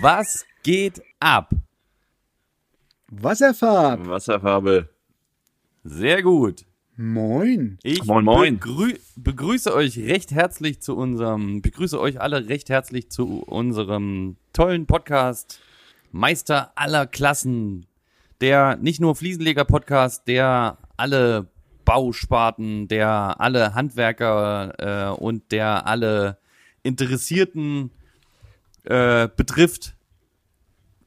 Was geht ab? Wasserfarb. Wasserfarbe. Sehr gut. Moin. Ich Moin, moin. Begrü begrüße euch recht herzlich zu unserem, begrüße euch alle recht herzlich zu unserem tollen Podcast Meister aller Klassen. Der nicht nur Fliesenleger-Podcast, der alle Bausparten, der alle Handwerker äh, und der alle Interessierten äh, betrifft.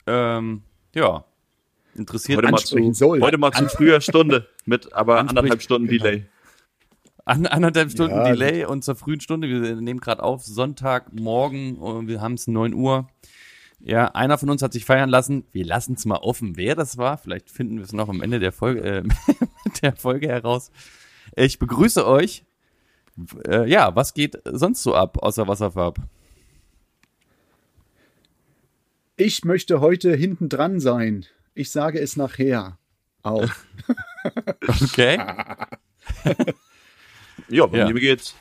Ähm, ja, interessiert Heute mal, zu, soll. heute mal zu früher Stunde mit aber anderthalb Stunden genau. Delay. An, anderthalb Stunden Ja, Delay und zur frühen Stunde. Wir nehmen gerade auf, Sonntagmorgen, und wir haben es 9 Uhr. Ja, einer von uns hat sich feiern lassen. Wir lassen es mal offen, wer das war. Vielleicht finden wir es noch am Ende der Folge, äh, der Folge heraus. Ich begrüße euch. Äh, ja, was geht sonst so ab außer Wasserfarb? Ich möchte heute hinten dran sein. Ich sage es nachher. Auch. Okay. Ja, bei Ja. mir geht's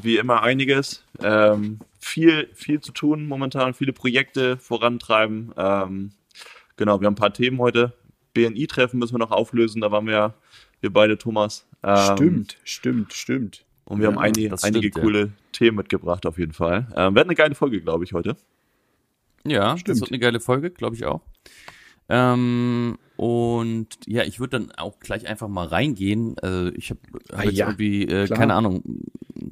wie immer einiges. Ähm, viel, viel zu tun momentan, viele Projekte vorantreiben. Ähm, genau, wir haben ein paar Themen heute. BNI-Treffen müssen wir noch auflösen, da waren wir ja, wir beide, Thomas. Ähm, Stimmt, stimmt, stimmt. Und wir haben Ja, einige, das einige stimmt, ja. coole Themen mitgebracht auf jeden Fall. Ähm, wird eine geile Folge, glaube ich, heute. Ja, das Stimmt. wird eine geile Folge, glaube ich auch. Ähm, und ja, ich würde dann auch gleich einfach mal reingehen. Also ich habe hab Ah, jetzt ja, irgendwie, äh, klar. keine Ahnung,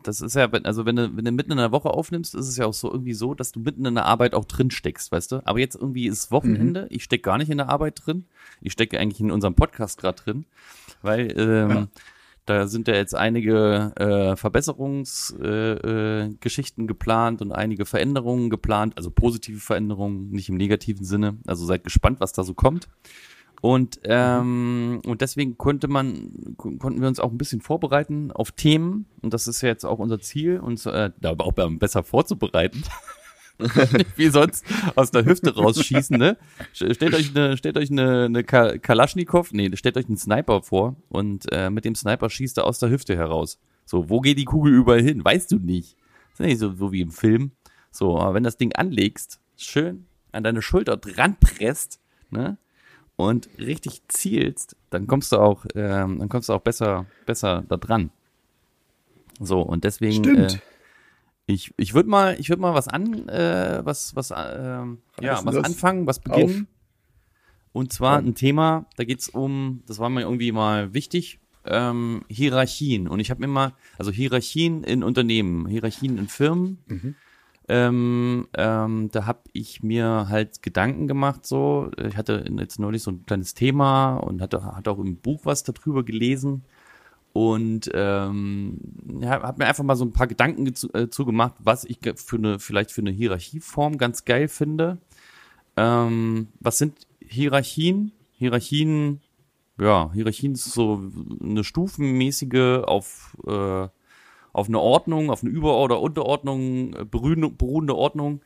das ist ja, also wenn du, wenn du mitten in der Woche aufnimmst, ist es ja auch so irgendwie so, dass du mitten in der Arbeit auch drin steckst, weißt du? Aber jetzt irgendwie ist Wochenende, Mhm. ich stecke gar nicht in der Arbeit drin. Ich stecke eigentlich in unserem Podcast gerade drin, weil ähm, Ja. Da sind ja jetzt einige äh, Verbesserungsgeschichten äh, äh, geplant und einige Veränderungen geplant, also positive Veränderungen, nicht im negativen Sinne. Also seid gespannt, was da so kommt. Und, ähm, und deswegen konnte man, kon- konnten wir uns auch ein bisschen vorbereiten auf Themen. Und das ist ja jetzt auch unser Ziel, uns äh, da auch besser vorzubereiten. Wie sonst aus der Hüfte rausschießen, ne? Stellt euch eine, stellt euch eine, eine Ka- Kalaschnikow, nee, stellt euch einen Sniper vor und äh, mit dem Sniper schießt er aus der Hüfte heraus. So, wo geht die Kugel überall hin? Weißt du nicht. ist ja nicht so, so wie im Film. So, aber wenn das Ding anlegst, schön an deine Schulter dran presst, ne? Und richtig zielst, dann kommst du auch, ähm, dann kommst du auch besser, besser da dran. So, und deswegen, Stimmt. Äh, ich, ich würde mal, ich würde mal was an, äh, was, was, ähm, ja, was das anfangen, was beginnen. Und zwar ein Thema, da geht's um, das war mir irgendwie mal wichtig, ähm, Hierarchien. Und ich habe mir mal, also Hierarchien in Unternehmen, Hierarchien in Firmen, ähm, ähm, da habe ich mir halt Gedanken gemacht so. Ich hatte jetzt neulich so ein kleines Thema und hatte, hatte auch im Buch was darüber gelesen und ähm, ja, habe mir einfach mal so ein paar Gedanken zu, äh, zugemacht, was ich für eine vielleicht für eine Hierarchieform ganz geil finde. Ähm, was sind Hierarchien? Hierarchien, ja, Hierarchien ist so eine stufenmäßige auf äh, auf eine Ordnung, auf eine Über- oder Unterordnung äh, beruhende Ordnung,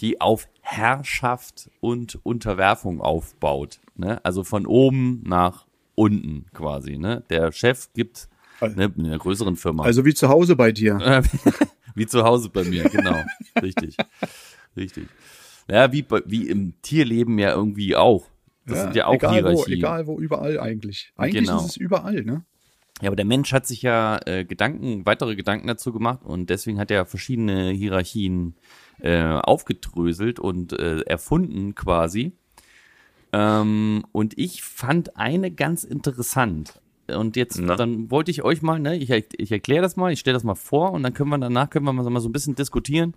die auf Herrschaft und Unterwerfung aufbaut. Ne? Also von oben nach unten quasi. Ne? Der Chef gibt ne, in einer größeren Firma. Also wie zu Hause bei dir. Wie zu Hause bei mir, genau. Richtig. Richtig. Ja, wie, bei- wie im Tierleben ja irgendwie auch. Das sind ja auch egal wo, Hierarchien. egal wo, überall eigentlich. Eigentlich Genau. ist es überall, ne? Ja, aber der Mensch hat sich ja äh, Gedanken, weitere Gedanken dazu gemacht und deswegen hat er verschiedene Hierarchien äh, aufgedröselt und äh, erfunden quasi. Ähm, und ich fand eine ganz interessant. Und jetzt, Na? dann wollte ich euch mal, ne, ich, ich erkläre das mal, ich stelle das mal vor und dann können wir danach können wir mal so- ein bisschen diskutieren,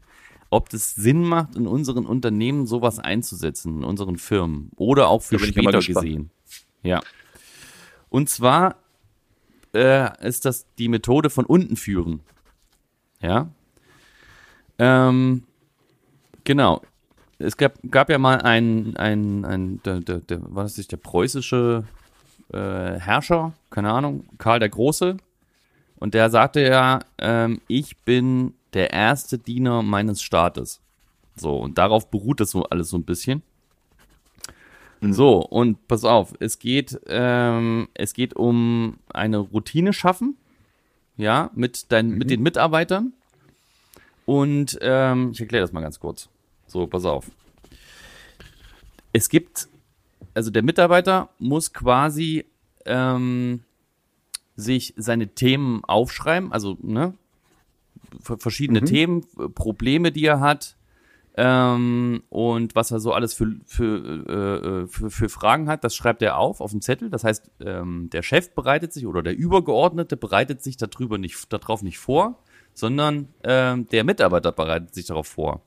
ob das Sinn macht, in unseren Unternehmen sowas einzusetzen, in unseren Firmen oder auch für später gesehen. Ja. Und zwar äh, ist das die Methode von unten führen. Ja. Ähm, Genau. Es gab, gab ja mal ein, ein, ein der, der, der, war das nicht der preußische äh, Herrscher, keine Ahnung, Karl der Große. Und der sagte ja, ähm, ich bin der erste Diener meines Staates. So, und darauf beruht das so alles so ein bisschen. So, und pass auf, es geht, ähm, es geht um eine Routine schaffen, ja, mit, dein, mit den Mitarbeitern. Und ähm, ich erkläre das mal ganz kurz. So, pass auf. Es gibt, also der Mitarbeiter muss quasi ähm, sich seine Themen aufschreiben, also ne, ver- verschiedene Themen, äh, Probleme, die er hat ähm, und was er so alles für, für, äh, äh, für, für Fragen hat, das schreibt er auf auf dem Zettel. Das heißt, ähm, der Chef bereitet sich oder der Übergeordnete bereitet sich darüber nicht, darauf nicht vor, sondern ähm, der Mitarbeiter bereitet sich darauf vor.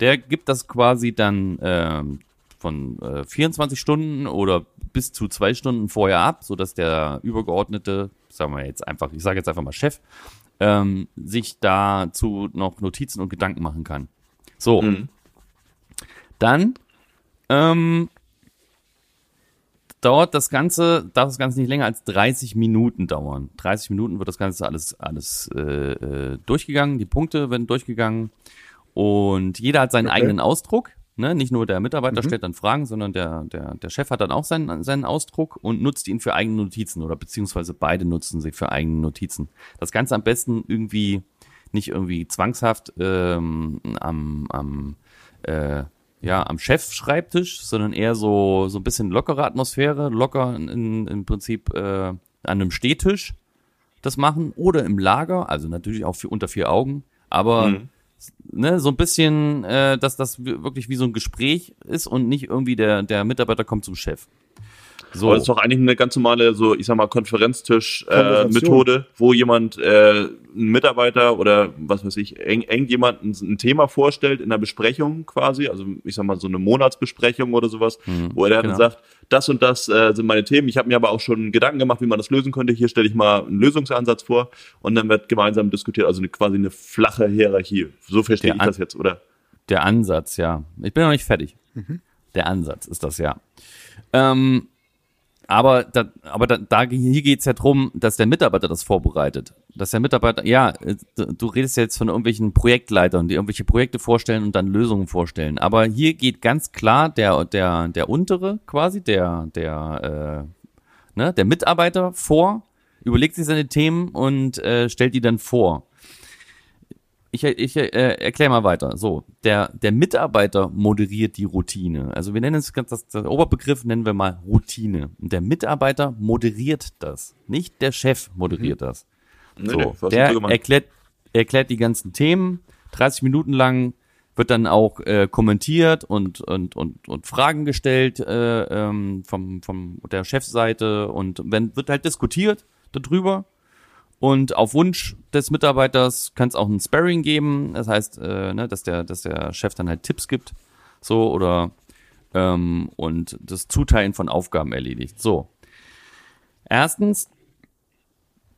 Der gibt das quasi dann ähm, von äh, 24 Stunden oder bis zu zwei Stunden vorher ab, sodass der Übergeordnete, sagen wir jetzt einfach, ich sage jetzt einfach mal Chef, ähm, sich dazu noch Notizen und Gedanken machen kann. So, Mhm. dann ähm, dauert das Ganze, darf das Ganze nicht länger als 30 Minuten dauern. 30 Minuten wird das Ganze alles, alles äh, äh, durchgegangen, die Punkte werden durchgegangen und jeder hat seinen Okay. eigenen Ausdruck. Ne? Nicht nur der Mitarbeiter stellt dann Fragen, sondern der, der, der Chef hat dann auch seinen, seinen Ausdruck und nutzt ihn für eigene Notizen oder beziehungsweise beide nutzen sie für eigene Notizen. Das Ganze am besten irgendwie nicht irgendwie zwangshaft ähm, am, am äh, ja, am Chefschreibtisch, sondern eher so, so ein bisschen lockere Atmosphäre, locker in, im Prinzip äh, an einem Stehtisch das machen oder im Lager, also natürlich auch für, unter vier Augen, aber Mhm. Ne, so ein bisschen, äh, dass das wir- wirklich wie so ein Gespräch ist und nicht irgendwie der, der Mitarbeiter kommt zum Chef. So. Aber das ist doch eigentlich eine ganz normale, so ich sag mal, Konferenztisch-Methode, äh, Methode, wo jemand, äh, ein Mitarbeiter oder was weiß ich, eng, eng jemand ein, ein Thema vorstellt in einer Besprechung quasi, also ich sag mal so eine Monatsbesprechung oder sowas, wo er dann genau. sagt, das und das äh, sind meine Themen. Ich habe mir aber auch schon Gedanken gemacht, wie man das lösen könnte. Hier stelle ich mal einen Lösungsansatz vor und dann wird gemeinsam diskutiert, also eine, quasi eine flache Hierarchie. So verstehe Der ich An- das jetzt, oder? Der Ansatz, ja. Ich bin noch nicht fertig. Der Ansatz ist das, ja. Ähm, aber da, aber da, da hier geht's ja drum, dass der Mitarbeiter das vorbereitet. Dass der Mitarbeiter, ja, du du redest jetzt von irgendwelchen Projektleitern, die irgendwelche Projekte vorstellen und dann Lösungen vorstellen. Aber hier geht ganz klar der, der, der untere quasi, der, der, äh, ne, der Mitarbeiter vor, überlegt sich seine Themen und äh, stellt die dann vor ich, ich äh, erkläre mal weiter. So, der, der Mitarbeiter moderiert die Routine. Also wir nennen es ganz, das, der Oberbegriff nennen wir mal Routine. Und der Mitarbeiter moderiert das. Nicht der Chef moderiert das. Nee, So, nee, der erklärt, erklärt die ganzen Themen. 30 Minuten lang wird dann auch äh, kommentiert und, und, und, und Fragen gestellt äh, ähm, vom, vom der Chefseite und wenn wird halt diskutiert darüber. Und auf Wunsch des Mitarbeiters kann es auch ein Sparring geben. Das heißt, äh, ne, dass der, dass der Chef dann halt Tipps gibt, so oder ähm, und das Zuteilen von Aufgaben erledigt. So. Erstens,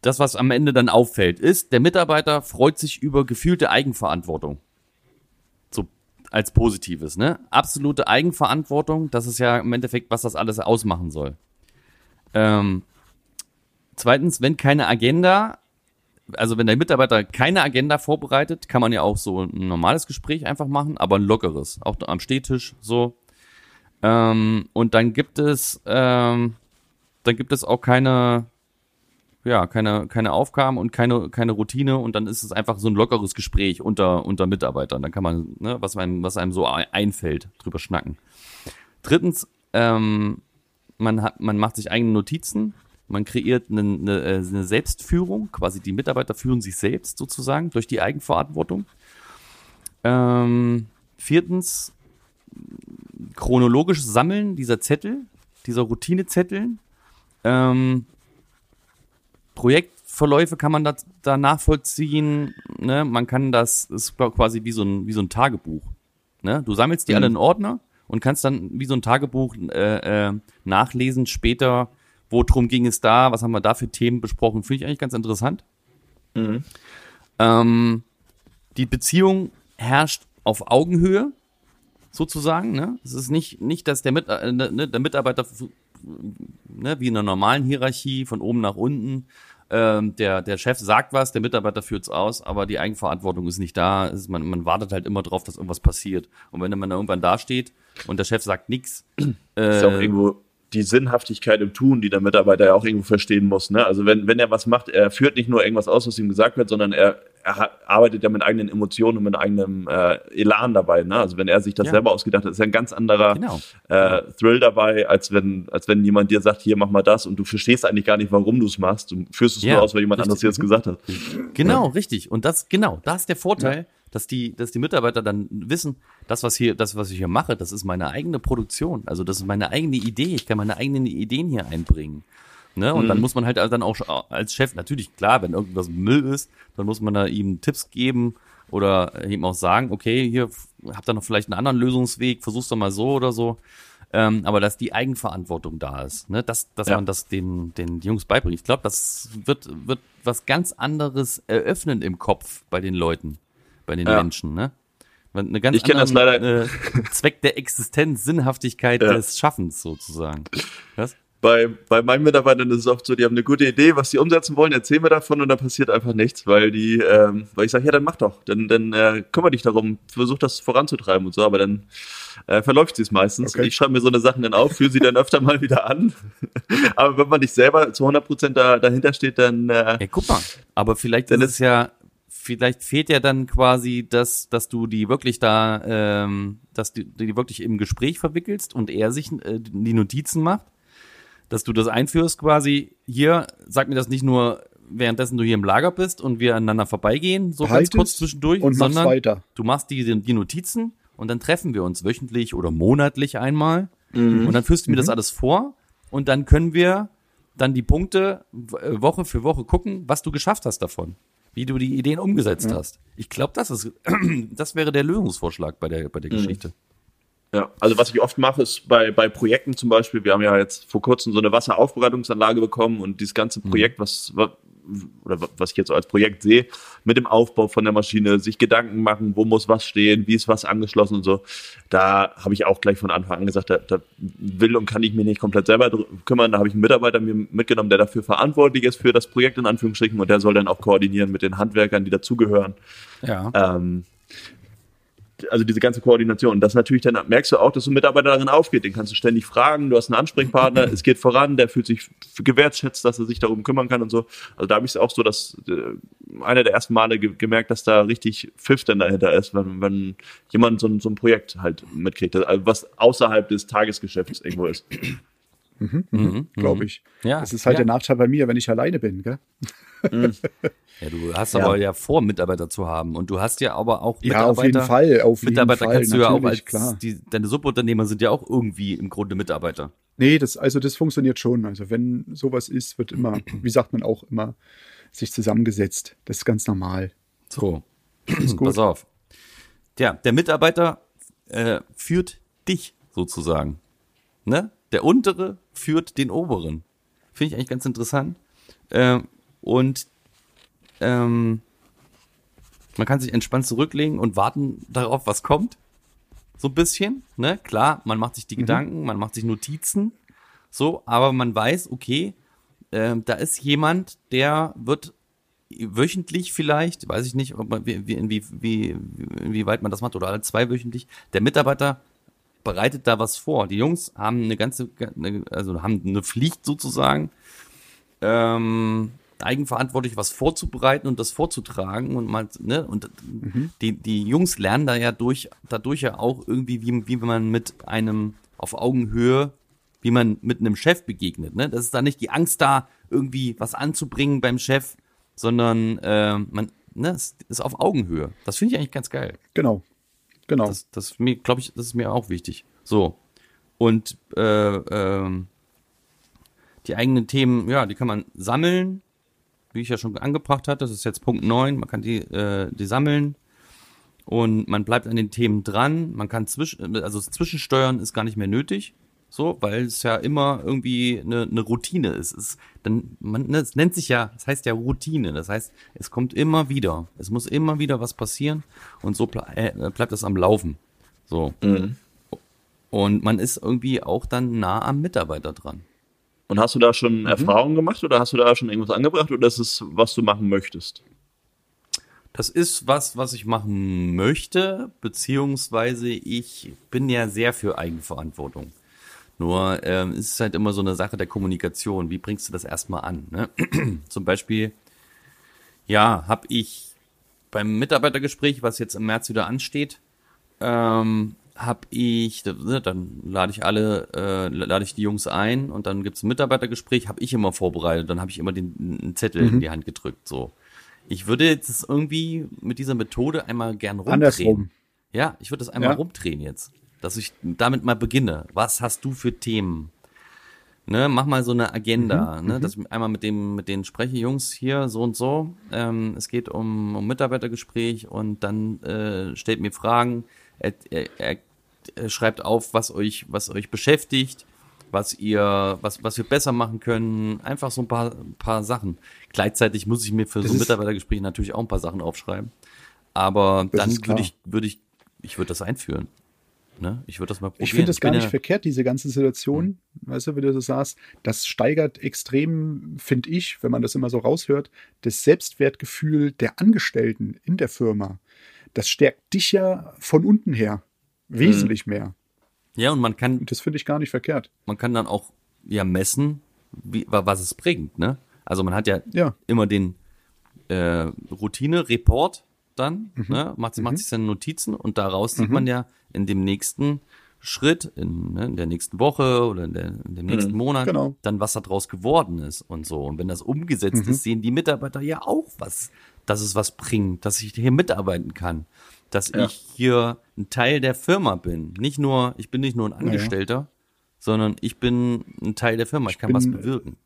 das, was am Ende dann auffällt, ist, der Mitarbeiter freut sich über gefühlte Eigenverantwortung. So als Positives, ne? Absolute Eigenverantwortung, das ist ja im Endeffekt, was das alles ausmachen soll. Ähm, zweitens, wenn keine Agenda, also wenn der Mitarbeiter keine Agenda vorbereitet, kann man ja auch so ein normales Gespräch einfach machen, aber ein lockeres, auch am Stehtisch so. Ähm, und dann gibt es, ähm, dann gibt es auch keine, ja, keine, keine Aufgaben und keine, keine Routine und dann ist es einfach so ein lockeres Gespräch unter, unter Mitarbeitern. Dann kann man, ne, was einem, was einem so ei- einfällt, drüber schnacken. Drittens, ähm, man hat, man macht sich eigene Notizen, man kreiert eine, eine, äh, eine Selbstführung, quasi die Mitarbeiter führen sich selbst sozusagen durch die Eigenverantwortung. Ähm, viertens, chronologisches Sammeln dieser Zettel, dieser Routinezettel. Ähm, Projektverläufe kann man da, da nachvollziehen. Ne? Man kann das, ist quasi wie so ein, wie so ein Tagebuch. Ne? Du sammelst die alle in Ordner und kannst dann wie so ein Tagebuch äh, äh, nachlesen später, worum ging es da, was haben wir da für Themen besprochen. Finde ich eigentlich ganz interessant. Ähm, die Beziehung herrscht auf Augenhöhe. sozusagen. Ne? Es ist nicht, nicht dass der, Mit äh, ne, der Mitarbeiter ne, wie in einer normalen Hierarchie von oben nach unten. Ähm, der, der Chef sagt was, der Mitarbeiter führt's aus, aber die Eigenverantwortung ist nicht da. Ist, man, man wartet halt immer drauf, dass irgendwas passiert. Und wenn man irgendwann dasteht und der Chef sagt nix, äh, ist auch irgendwo die Sinnhaftigkeit im Tun, die der Mitarbeiter ja auch irgendwo verstehen muss. Ne? Also wenn, wenn er was macht, er führt nicht nur irgendwas aus, was ihm gesagt wird, sondern er, er arbeitet ja mit eigenen Emotionen und mit eigenem äh, Elan dabei. Ne? Also wenn er sich das ja. selber ausgedacht hat, ist ja ein ganz anderer genau. äh, Thrill dabei, als wenn, als wenn jemand dir sagt, hier mach mal das und du verstehst eigentlich gar nicht, warum du es machst. Du führst es ja, nur aus, weil jemand richtig. anderes dir das gesagt hat. Genau, ja. richtig. Und das, genau, das ist der Vorteil dass die, dass die Mitarbeiter dann wissen, das, was hier, das, was ich hier mache, das ist meine eigene Produktion. Also das ist meine eigene Idee. Ich kann meine eigenen Ideen hier einbringen. Ne? Und mhm. dann muss man halt dann auch als Chef, natürlich klar, wenn irgendwas Müll ist, dann muss man da ihm Tipps geben oder ihm auch sagen, okay, hier habt ihr noch vielleicht einen anderen Lösungsweg, versuch's doch mal so oder so. Ähm, aber dass die Eigenverantwortung da ist, ne? dass, dass ja. man das den, den Jungs beibringt. Ich glaube, das wird, wird was ganz anderes eröffnen im Kopf bei den Leuten bei den ja. Menschen, ne? Eine ganz ich kenne das leider. Äh, Zweck der Existenz, Sinnhaftigkeit ja. des Schaffens sozusagen. Was? Bei, bei meinen Mitarbeitern ist es oft so, die haben eine gute Idee, was sie umsetzen wollen, erzählen mir davon und dann passiert einfach nichts, weil die, ähm, weil ich sage, ja, dann mach doch, dann, dann äh, kümmere dich darum, versuch das voranzutreiben und so, aber dann äh, verläuft sie es meistens. Okay. Ich schreibe mir so eine Sachen dann auf, führe sie dann öfter mal wieder an. aber wenn man nicht selber zu 100 Prozent da, dahinter steht, dann. Äh, ja, guck mal, aber vielleicht dann ist es ja vielleicht fehlt ja dann quasi, dass, dass du die wirklich da, ähm, dass du die wirklich im Gespräch verwickelst und er sich äh, die Notizen macht, dass du das einführst quasi, hier, sag mir das nicht nur währenddessen du hier im Lager bist und wir aneinander vorbeigehen, so halt ganz kurz zwischendurch, und sondern weiter. du machst die, die Notizen und dann treffen wir uns wöchentlich oder monatlich einmal mhm. und dann führst du mir mhm. das alles vor und dann können wir dann die Punkte äh, Woche für Woche gucken, was du geschafft hast davon wie du die Ideen umgesetzt ja. hast. Ich glaube, das ist, das wäre der Lösungsvorschlag bei der, bei der mhm. Geschichte. Ja, also was ich oft mache, ist bei, bei Projekten zum Beispiel, wir haben ja jetzt vor kurzem so eine Wasseraufbereitungsanlage bekommen und dieses ganze mhm. Projekt, was, oder was ich jetzt so als Projekt sehe, mit dem Aufbau von der Maschine, sich Gedanken machen, wo muss was stehen, wie ist was angeschlossen und so. Da habe ich auch gleich von Anfang an gesagt, da, da will und kann ich mich nicht komplett selber kümmern. Da habe ich einen Mitarbeiter mir mitgenommen, der dafür verantwortlich ist für das Projekt in Anführungsstrichen und der soll dann auch koordinieren mit den Handwerkern, die dazugehören. Ja. Ähm, also diese ganze Koordination. Das natürlich dann merkst du auch, dass ein Mitarbeiter darin aufgeht. Den kannst du ständig fragen. Du hast einen Ansprechpartner. es geht voran. Der fühlt sich gewertschätzt, dass er sich darum kümmern kann und so. Also da habe ich es auch so, dass äh, einer der ersten Male ge gemerkt, dass da richtig Pfiff denn dahinter ist, wenn, wenn jemand so, so ein Projekt halt mitkriegt, also was außerhalb des Tagesgeschäfts irgendwo ist. Mhm, mhm, mhm. Glaube ich. Ja, das ist halt ja. der Nachteil bei mir, wenn ich alleine bin, gell? Mhm. Ja, du hast ja. aber ja vor, Mitarbeiter zu haben. Und du hast ja aber auch Mitarbeiter. Ja, auf jeden Fall. Auf Mitarbeiter jeden kannst Fall, du ja auch als, klar. Die, deine Subunternehmer sind ja auch irgendwie im Grunde Mitarbeiter. Nee, das, also das funktioniert schon. Also wenn sowas ist, wird immer, wie sagt man auch immer, sich zusammengesetzt. Das ist ganz normal. So. Pass auf. Ja, der Mitarbeiter äh, führt dich sozusagen. Ne? Der untere führt den oberen. Finde ich eigentlich ganz interessant. Äh, und ähm, man kann sich entspannt zurücklegen und warten darauf, was kommt. So ein bisschen, ne? Klar, man macht sich die mhm. Gedanken, man macht sich Notizen, so, aber man weiß, okay, äh, da ist jemand, der wird wöchentlich vielleicht, weiß ich nicht, ob man, wie, wie, wie, inwieweit man das macht, oder alle zwei wöchentlich, der Mitarbeiter bereitet da was vor. Die Jungs haben eine ganze, also haben eine Pflicht sozusagen, ähm, eigenverantwortlich was vorzubereiten und das vorzutragen und mal, ne, und mhm. die, die Jungs lernen da ja durch, dadurch ja auch irgendwie, wie, wie man mit einem auf Augenhöhe, wie man mit einem Chef begegnet, ne, das ist da nicht die Angst da, irgendwie was anzubringen beim Chef, sondern, äh, man, ne, es ist auf Augenhöhe. Das finde ich eigentlich ganz geil. Genau. Genau. Das, das mir, glaube ich, das ist mir auch wichtig. So. Und, äh, ähm, die eigenen Themen, ja, die kann man sammeln, wie ich ja schon angebracht hatte, das ist jetzt Punkt 9, man kann die, äh, die sammeln und man bleibt an den Themen dran, man kann zwischen, also Zwischensteuern ist gar nicht mehr nötig, so, weil es ja immer irgendwie eine, eine Routine ist. Es, dann, man, ne, es nennt sich ja, es das heißt ja Routine, das heißt, es kommt immer wieder, es muss immer wieder was passieren und so ble äh, bleibt es am Laufen. So. Mhm. Und man ist irgendwie auch dann nah am Mitarbeiter dran. Und hast du da schon mhm. Erfahrungen gemacht oder hast du da schon irgendwas angebracht oder ist es, was du machen möchtest? Das ist was, was ich machen möchte, beziehungsweise ich bin ja sehr für Eigenverantwortung. Nur ähm, ist es halt immer so eine Sache der Kommunikation. Wie bringst du das erstmal an? Ne? Zum Beispiel, ja, habe ich beim Mitarbeitergespräch, was jetzt im März wieder ansteht, ähm, habe ich, ne, dann lade ich alle, äh, lade ich die Jungs ein und dann gibt's ein Mitarbeitergespräch, habe ich immer vorbereitet, dann habe ich immer den einen Zettel mhm. in die Hand gedrückt. So, ich würde jetzt irgendwie mit dieser Methode einmal gern rumdrehen. Andersrum. Ja, ich würde das einmal ja. rumdrehen jetzt dass ich damit mal beginne. Was hast du für Themen? Ne, mach mal so eine Agenda, mhm, ne, mhm. dass ich einmal mit dem, mit denen spreche, Jungs, hier so und so. Ähm, es geht um, um Mitarbeitergespräch und dann äh, stellt mir Fragen, er, er, er schreibt auf, was euch, was euch beschäftigt, was ihr, was, was wir besser machen können. Einfach so ein paar, paar Sachen. Gleichzeitig muss ich mir für das so ein Mitarbeitergespräch natürlich auch ein paar Sachen aufschreiben. Aber dann würde ich, würde ich, ich würde das einführen. Ne? Ich würde das mal probieren. Ich finde das gar nicht ja verkehrt, diese ganze Situation, hm. weißt du, wie du so sagst. Das steigert extrem, finde ich, wenn man das immer so raushört, das Selbstwertgefühl der Angestellten in der Firma. Das stärkt dich ja von unten her wesentlich hm. mehr. Ja, und man kann. Und das finde ich gar nicht verkehrt. Man kann dann auch ja messen, wie, was es bringt, ne? Also man hat ja, ja. immer den äh, Routine-Report dann, mhm. ne? macht, macht mhm. sich seine Notizen und daraus sieht mhm. man ja in dem nächsten Schritt, in, ne, in der nächsten Woche oder in, der, in dem nächsten mhm. Monat, genau. dann was daraus geworden ist und so. Und wenn das umgesetzt mhm. ist, sehen die Mitarbeiter ja auch was, dass es was bringt, dass ich hier mitarbeiten kann, dass ja. ich hier ein Teil der Firma bin. Nicht nur, ich bin nicht nur ein Angestellter, ja. sondern ich bin ein Teil der Firma. Ich, ich kann was bewirken.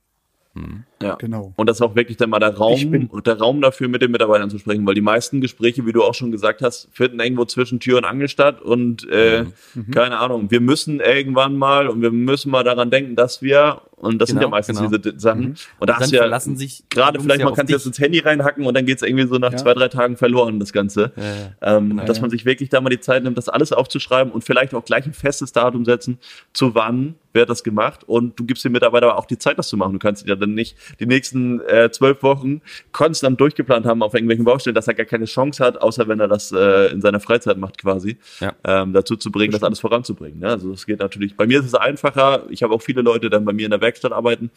Mhm. Ja, genau. Und das ist auch wirklich dann mal der Raum, der Raum dafür, mit den Mitarbeitern zu sprechen, weil die meisten Gespräche, wie du auch schon gesagt hast, finden irgendwo zwischen Tür und Angel statt und äh, mhm. keine Ahnung, wir müssen irgendwann mal und wir müssen mal daran denken, dass wir und das genau, sind ja genau, meistens genau. diese Sachen. Mhm. Und da und hast du ja sich gerade vielleicht mal kannst du jetzt ins Handy reinhacken und dann geht's irgendwie so nach ja. zwei, drei Tagen verloren, das Ganze. Ja, ähm, genau, dass man sich wirklich da mal die Zeit nimmt, das alles aufzuschreiben und vielleicht auch gleich ein festes Datum setzen, zu wann wird das gemacht und du gibst den Mitarbeiter auch die Zeit, das zu machen. Du kannst ja dann nicht die nächsten äh, zwölf Wochen konstant durchgeplant haben auf irgendwelchen Baustellen, dass er gar keine Chance hat, außer wenn er das äh, in seiner Freizeit macht quasi, ja. ähm, dazu zu bringen, das, das alles voranzubringen. Ne? Also das geht natürlich. Bei mir ist es einfacher. Ich habe auch viele Leute dann bei mir in der Werkstatt Werkstatt arbeiten,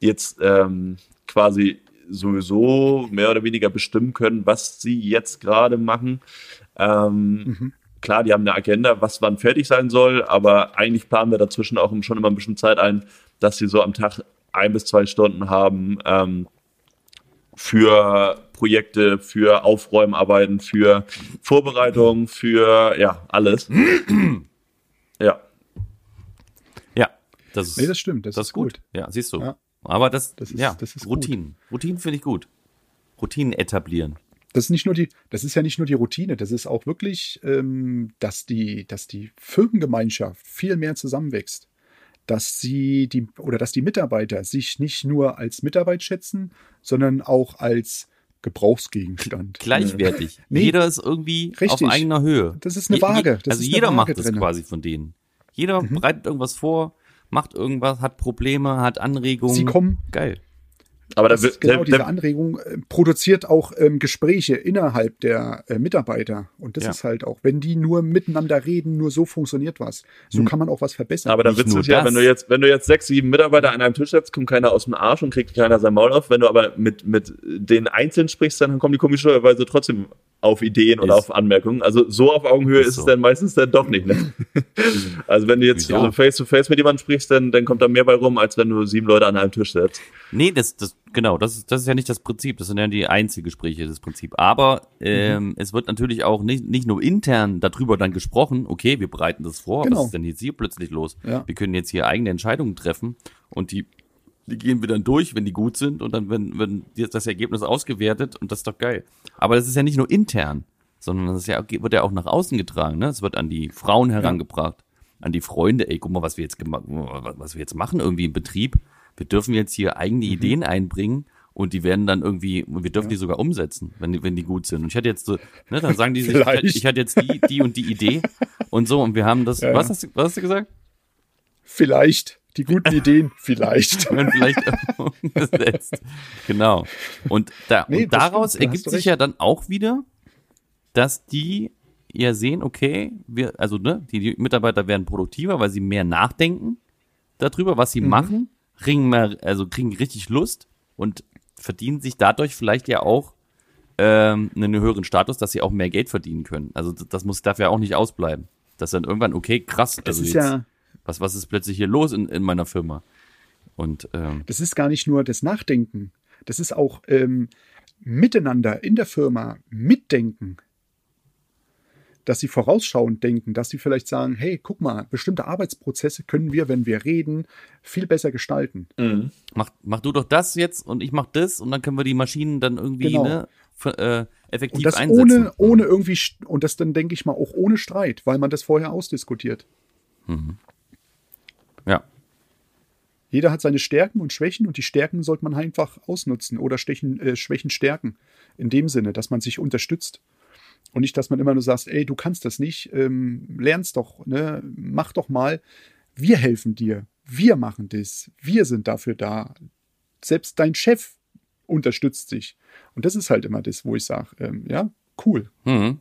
die jetzt ähm, quasi sowieso mehr oder weniger bestimmen können, was sie jetzt gerade machen. Ähm, mhm. Klar, die haben eine Agenda, was wann fertig sein soll, aber eigentlich planen wir dazwischen auch schon immer ein bisschen Zeit ein, dass sie so am Tag ein bis zwei Stunden haben ähm, für Projekte, für Aufräumarbeiten, für Vorbereitungen, für ja, alles. ja. Das ist, nee, das stimmt. Das, das ist gut. gut. Ja, siehst du. Ja. Aber das, das ist, ja, das ist Routinen. Routinen finde ich gut. Routinen etablieren. Das ist nicht nur die, das ist ja nicht nur die Routine, das ist auch wirklich, ähm, dass die, dass die Firmengemeinschaft viel mehr zusammenwächst. Dass sie die, oder dass die Mitarbeiter sich nicht nur als Mitarbeit schätzen, sondern auch als Gebrauchsgegenstand. Gleichwertig. nee, jeder ist irgendwie richtig. auf eigener Höhe. Das ist eine Waage. Das also jeder Waage macht es quasi von denen. Jeder mhm. bereitet irgendwas vor, macht irgendwas, hat Probleme, hat Anregungen. Sie kommen. Geil. Aber das, das genau diese Anregung äh, produziert auch ähm, Gespräche innerhalb der äh, Mitarbeiter. Und das ja. ist halt auch, wenn die nur miteinander reden, nur so funktioniert was. So hm. kann man auch was verbessern. Aber da witzig ja, wenn du jetzt, wenn du jetzt sechs, sieben Mitarbeiter an einem Tisch setzt, kommt keiner aus dem Arsch und kriegt keiner sein Maul auf. Wenn du aber mit, mit den Einzelnen sprichst, dann kommen die komischerweise trotzdem auf Ideen oder auf Anmerkungen. Also so auf Augenhöhe ist, ist so. es dann meistens dann doch nicht. Ne? also wenn du jetzt ja. face to face mit jemandem sprichst, dann, dann kommt da mehr bei rum, als wenn du sieben Leute an einem Tisch setzt. Nee, das, das, genau, das ist, das ist ja nicht das Prinzip, das sind ja die Einzelgespräche, das Prinzip. Aber ähm, mhm. es wird natürlich auch nicht, nicht nur intern darüber dann gesprochen, okay, wir bereiten das vor, genau. was ist denn jetzt hier plötzlich los? Ja. Wir können jetzt hier eigene Entscheidungen treffen und die die gehen wir dann durch, wenn die gut sind und dann wenn, wenn das Ergebnis ausgewertet und das ist doch geil. Aber das ist ja nicht nur intern, sondern das ist ja, wird ja auch nach außen getragen. Ne? Es wird an die Frauen herangebracht, an die Freunde. Ey, guck mal, was wir jetzt gemacht, was wir jetzt machen irgendwie im Betrieb. Wir dürfen jetzt hier eigene mhm. Ideen einbringen und die werden dann irgendwie, wir dürfen ja. die sogar umsetzen, wenn die, wenn die gut sind. Und ich hatte jetzt so, ne, dann sagen die sich, ich, ich hatte jetzt die, die und die Idee Und so, und wir haben das, Ja, was, ja. hast du, was hast du gesagt? Vielleicht. Die guten Ideen, vielleicht. Wenn vielleicht umgesetzt. Genau. Und, da, Nee, und daraus stimmt, ergibt sich ja dann auch wieder, dass die ja sehen, okay, wir, also ne, die, die Mitarbeiter werden produktiver, weil sie mehr nachdenken darüber, was sie Mhm. machen, kriegen mehr, also kriegen richtig Lust und verdienen sich dadurch vielleicht ja auch ähm, einen höheren Status, dass sie auch mehr Geld verdienen können. Also das, muss darf ja auch nicht ausbleiben. Dass dann irgendwann, okay, krass, Das also ist jetzt, ja, was, was ist plötzlich hier los in, in meiner Firma? Und ähm, das ist gar nicht nur das Nachdenken. Das ist auch ähm, miteinander in der Firma mitdenken. Dass sie vorausschauend denken, dass sie vielleicht sagen, hey, guck mal, bestimmte Arbeitsprozesse können wir, wenn wir reden, viel besser gestalten. Mhm. mach, mach du doch das jetzt und ich mach das und dann können wir die Maschinen dann irgendwie Genau. ne, für, äh, effektiv Und das einsetzen. ohne, ohne irgendwie, und das dann denke ich mal auch ohne Streit, weil man das vorher ausdiskutiert. Ja, Jeder hat seine Stärken und Schwächen und die Stärken sollte man einfach ausnutzen oder Stechen, äh, Schwächen stärken. In dem Sinne, dass man sich unterstützt. Und nicht, dass man immer nur sagt, ey, du kannst das nicht, ähm, lernst doch, ne, mach doch mal. Wir helfen dir, wir machen das, wir sind dafür da. Selbst dein Chef unterstützt sich. Und das ist halt immer das, wo ich sage, ähm, ja, cool. mhm.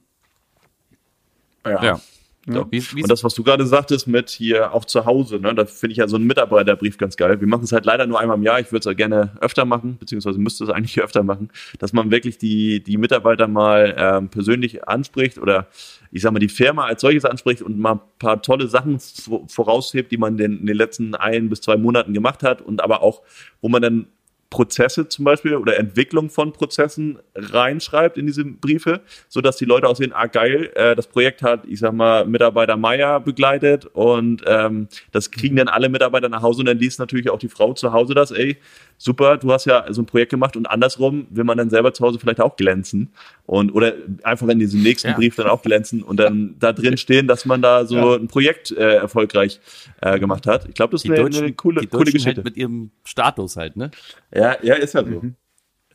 Ja. ja. Ja. Wie, wie, Und das, was du gerade sagtest mit hier auch zu Hause, ne, da finde ich ja so einen Mitarbeiterbrief ganz geil. Wir machen es halt leider nur einmal im Jahr. Ich würde es auch gerne öfter machen, beziehungsweise müsste es eigentlich öfter machen, dass man wirklich die, die Mitarbeiter mal ähm, persönlich anspricht oder ich sag mal die Firma als solches anspricht und mal ein paar tolle Sachen vo- voraushebt, die man in den letzten ein bis zwei Monaten gemacht hat und aber auch, wo man dann Prozesse zum Beispiel oder Entwicklung von Prozessen reinschreibt in diese Briefe, so dass die Leute auch sehen, ah geil, äh, das Projekt hat, ich sag mal, Mitarbeiter Meier begleitet und ähm, das kriegen dann alle Mitarbeiter nach Hause und dann liest natürlich auch die Frau zu Hause das, ey, super, du hast ja so ein Projekt gemacht und andersrum will man dann selber zu Hause vielleicht auch glänzen und oder einfach in diesem nächsten Ja. Brief dann auch glänzen und dann da drin stehen, dass man da so Ja. ein Projekt äh, erfolgreich äh, gemacht hat. Ich glaube, das ist die eine, Deutschen, coole, die coole Deutschen Geschichte. halt mit ihrem Status halt, ne? ja, ja, ist ja so.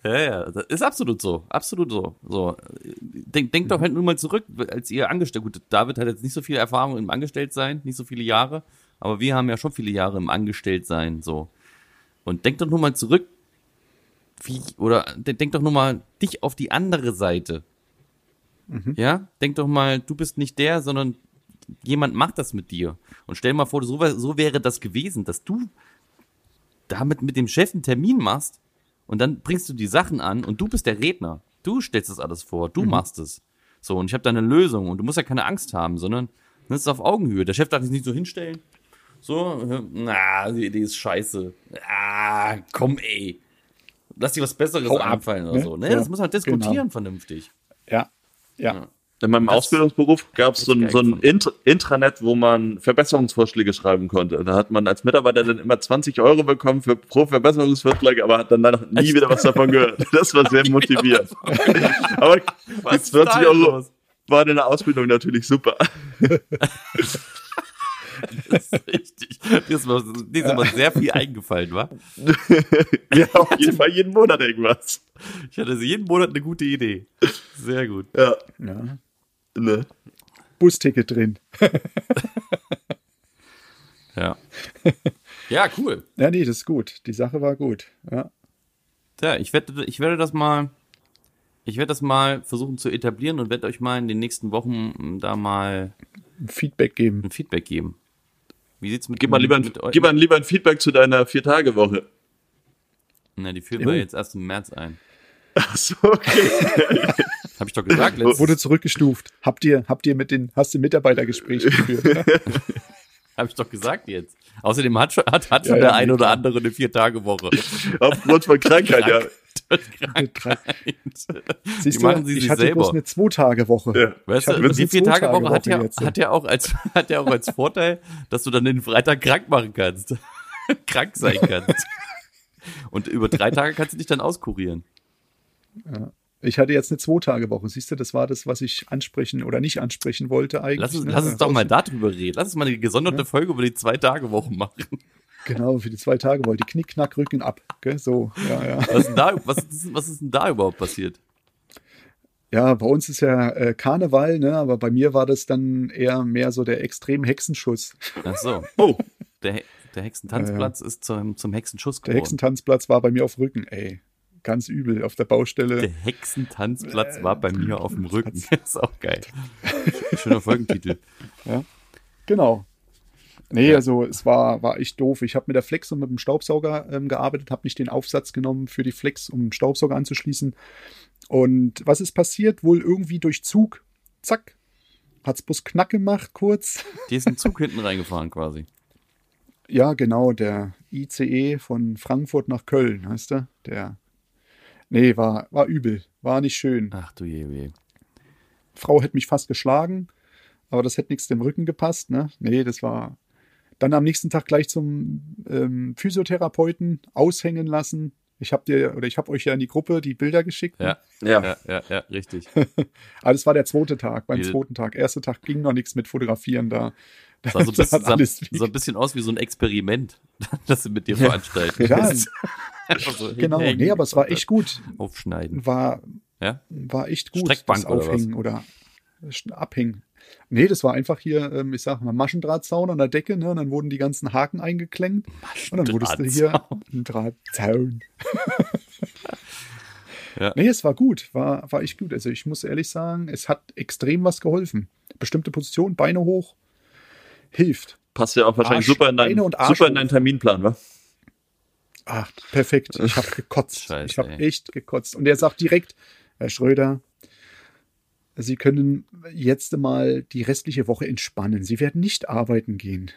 Ja, ja, das ist absolut so, absolut so. So, denk, denk doch halt nur mal zurück, als ihr angestellt, gut, David hat jetzt nicht so viel Erfahrung im Angestelltsein, nicht so viele Jahre, aber wir haben ja schon viele Jahre im Angestelltsein, so. Und denk doch nur mal zurück, wie, oder de- denk doch nur mal dich auf die andere Seite. Ja, denk doch mal, du bist nicht der, sondern jemand macht das mit dir. Und stell mal vor, so, so wäre das gewesen, dass du damit mit dem Chef einen Termin machst und dann bringst du die Sachen an und du bist der Redner. Du stellst das alles vor, du machst es. So, und ich habe da eine Lösung und du musst ja keine Angst haben, sondern das ist auf Augenhöhe. Der Chef darf sich nicht so hinstellen. So, na, die Idee ist scheiße. Ah, komm, ey. Lass dir was Besseres Hau ab, einfallen oder ne? so. Ne? Ja, das muss man diskutieren genau. vernünftig. Ja, ja. Ja. In meinem Das- Ausbildungsberuf gab es so ein, so ein. Int Intranet, wo man Verbesserungsvorschläge schreiben konnte. Da hat man als Mitarbeiter dann immer 20 Euro bekommen für pro Verbesserungsvorschlag, aber hat dann danach nie wieder was davon gehört. Das war sehr motivierend. aber die Was ist 20 da Euro los? waren in der Ausbildung natürlich super. Das ist richtig. Dir ist, mal, dir ist aber sehr viel eingefallen, wa? Ja, auf jeden Fall jeden Monat irgendwas. Ich hatte jeden Monat eine gute Idee. Sehr gut. Ja, ja. ne. Busticket drin. Ja. Ja, cool. Ja, nee, das ist gut. Die Sache war gut. Ja. Ja, ich werde, ich werde das mal, ich werde das mal versuchen zu etablieren und werde euch mal in den nächsten Wochen m, da mal Feedback geben. ein Feedback geben. Wie sieht's mit Gib mal lieber ein, gib mal lieber ein Feedback zu deiner Vier-Tage-Woche. Na, die führen wir jetzt erst im März ein. Ach so, okay. Hab ich doch gesagt letztes. Wurde zurückgestuft. Habt ihr, habt ihr mit den, hast du Mitarbeitergespräch geführt? Hab ich doch gesagt jetzt. Außerdem hat schon, hat, hat Ja, schon ja, der ein oder andere eine Vier-Tage-Woche. Aufgrund von Krankheit, ja. Siehst Die machen sie ich sich hatte selber. bloß eine Zwei-Tage-Woche. ja. Weißt du, die eine Vier-Tage-Woche hat, ja, hat, ja auch als, hat ja auch als Vorteil, dass du dann den Freitag krank machen kannst. krank sein kannst. Und über drei Tage kannst du dich dann auskurieren. Ich hatte jetzt eine Zwei-Tage-Woche. Siehst du, das war das, was ich ansprechen oder nicht ansprechen wollte eigentlich. Lass uns, ne? lass uns doch mal darüber reden. Lass uns mal eine gesonderte Folge über die Zwei-Tage-Woche machen. Genau, für die Zwei-Tage-Woche. Die Knick-Knack, Rücken ab. Gell? So, ja, ja. Was ist, denn da, was, ist, was ist denn da überhaupt passiert? Ja, bei uns ist ja äh, Karneval, ne? aber bei mir war das dann eher mehr so der extrem Hexenschuss. Ach so. Oh, Der, He- der Hexentanzplatz ist zum, zum Hexenschuss Der geworden. Hexentanzplatz war bei mir auf Rücken, ey. Ganz übel auf der Baustelle. Der Hexentanzplatz war bei mir auf dem Rücken. ist auch geil. Schöner Folgentitel. Genau. Nee, also es war, war echt doof. Ich habe mit der Flex und mit dem Staubsauger ähm, gearbeitet, habe nicht den Aufsatz genommen für die Flex, um den Staubsauger anzuschließen. Und was ist passiert? Wohl irgendwie durch Zug. Zack. Hat's bloß knack gemacht, kurz. Die ist ein Zug hinten reingefahren quasi. Ja, genau, der ICE von Frankfurt nach Köln, heißt der? Der. Nee, war, war übel. War nicht schön. Ach du je, je. Frau hätte mich fast geschlagen, aber das hätte nichts dem Rücken gepasst, ne? Nee, das war. Dann am nächsten Tag gleich zum ähm, Physiotherapeuten aushängen lassen. Ich habe dir oder ich habe euch ja in die Gruppe die Bilder geschickt. Ja, ja. ja, ja, ja, richtig. Aber das war der zweite Tag. Beim Wie- zweiten Tag. Erster Tag ging noch nichts mit Fotografieren da. Sah so ein, Da bisschen, hat sah, sah ein bisschen aus wie so ein Experiment, das sie mit dir veranstalten. Ja, so genau. Nee, aber es war echt gut. Aufschneiden. War, Ja? war echt gut. Streckbank das oder was? Aufhängen oder, Abhängen. Nee, das war einfach hier, ähm, ich sag mal, Maschendrahtzaun an der Decke, ne? Und dann wurden die ganzen Haken eingeklemmt. Und dann wurdest du hier ein Drahtzaun. Ja. Nee, es war gut, war, war echt gut. Also ich muss ehrlich sagen, es hat extrem was geholfen. Bestimmte Position, Beine hoch, hilft. Passt ja auch wahrscheinlich Arsch, super in, deinen, super in deinen Terminplan, wa? Ach, perfekt. Ich habe gekotzt. Scheiße, ich habe echt gekotzt. Und er sagt direkt, Herr Schröder, Sie können jetzt mal die restliche Woche entspannen. Sie werden nicht arbeiten gehen.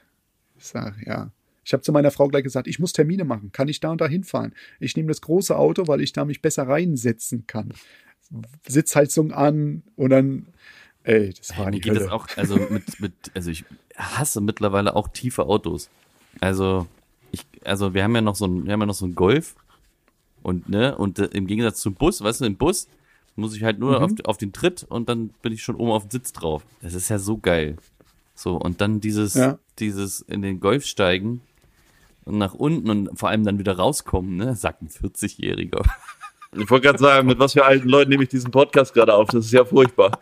Ich sage, ja. Ich habe zu meiner Frau gleich gesagt, ich muss Termine machen. Kann ich da und da hinfahren? Ich nehme das große Auto, weil ich da mich besser reinsetzen kann. Sitzheizung an und dann, ey, das war Mir die geht das Hölle. auch, also mit, mit, also ich hasse mittlerweile auch tiefe Autos. Also, ich, also wir haben ja noch so ein, wir haben ja noch so ein Golf und, ne, und äh, im Gegensatz zum Bus, weißt du, im Bus muss ich halt nur Mhm. auf, auf den Tritt und dann bin ich schon oben auf dem Sitz drauf. Das ist ja so geil. So, und dann dieses, Ja. dieses in den Golf steigen und nach unten und vor allem dann wieder rauskommen, ne, sagt ein 40-Jähriger. Ich wollte gerade sagen, mit was für alten Leuten nehme ich diesen Podcast gerade auf? Das ist ja furchtbar.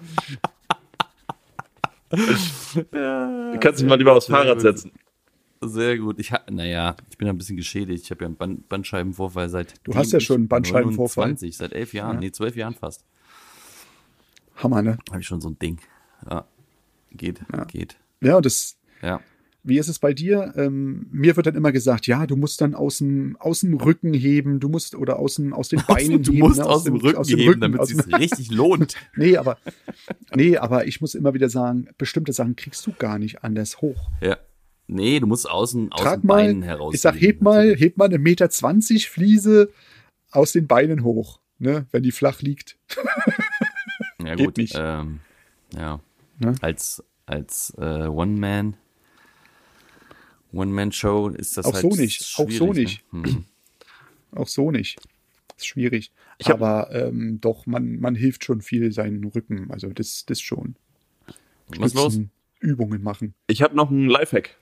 Du kannst dich mal lieber aufs Fahrrad gut. setzen. Sehr gut. Ich ha naja, ich bin ein bisschen geschädigt. Ich habe ja einen Band Bandscheibenvorfall seit. Du hast ja schon einen Bandscheibenvorfall. 29, seit elf Jahren, Ja. nee, zwölf Jahren fast. Hammer, ne? Habe ich schon so ein Ding. Ja. Geht, geht. Ja, und das, Ja. Wie ist es bei dir? Ähm, mir wird dann immer gesagt, ja, du musst dann aus dem, aus dem Rücken heben, du musst oder aus, dem, aus den Beinen du heben. musst ne, aus dem Rücken aus dem heben, damit aus es sich richtig lohnt. nee, aber, nee, aber ich muss immer wieder sagen, bestimmte Sachen kriegst du gar nicht anders hoch. Ja. Nee, du musst außen aus den Beinen heraus. ich sag, heb mal, heb mal eine Meter zwanzig Fliese aus den Beinen hoch, ne, wenn die flach liegt. Ja, geht gut. nicht. Ähm, ja. Ne? Als, als äh, One-Man. One-Man-Show ist das Auch halt so nicht, auch so schwierig, Ne? Hm. Auch so nicht. Ist schwierig. Ich hab- aber ähm, doch, man, man hilft schon viel seinen Rücken. Also das, das schon. Was ist los? Stützen, Übungen machen. Ich habe noch einen Lifehack.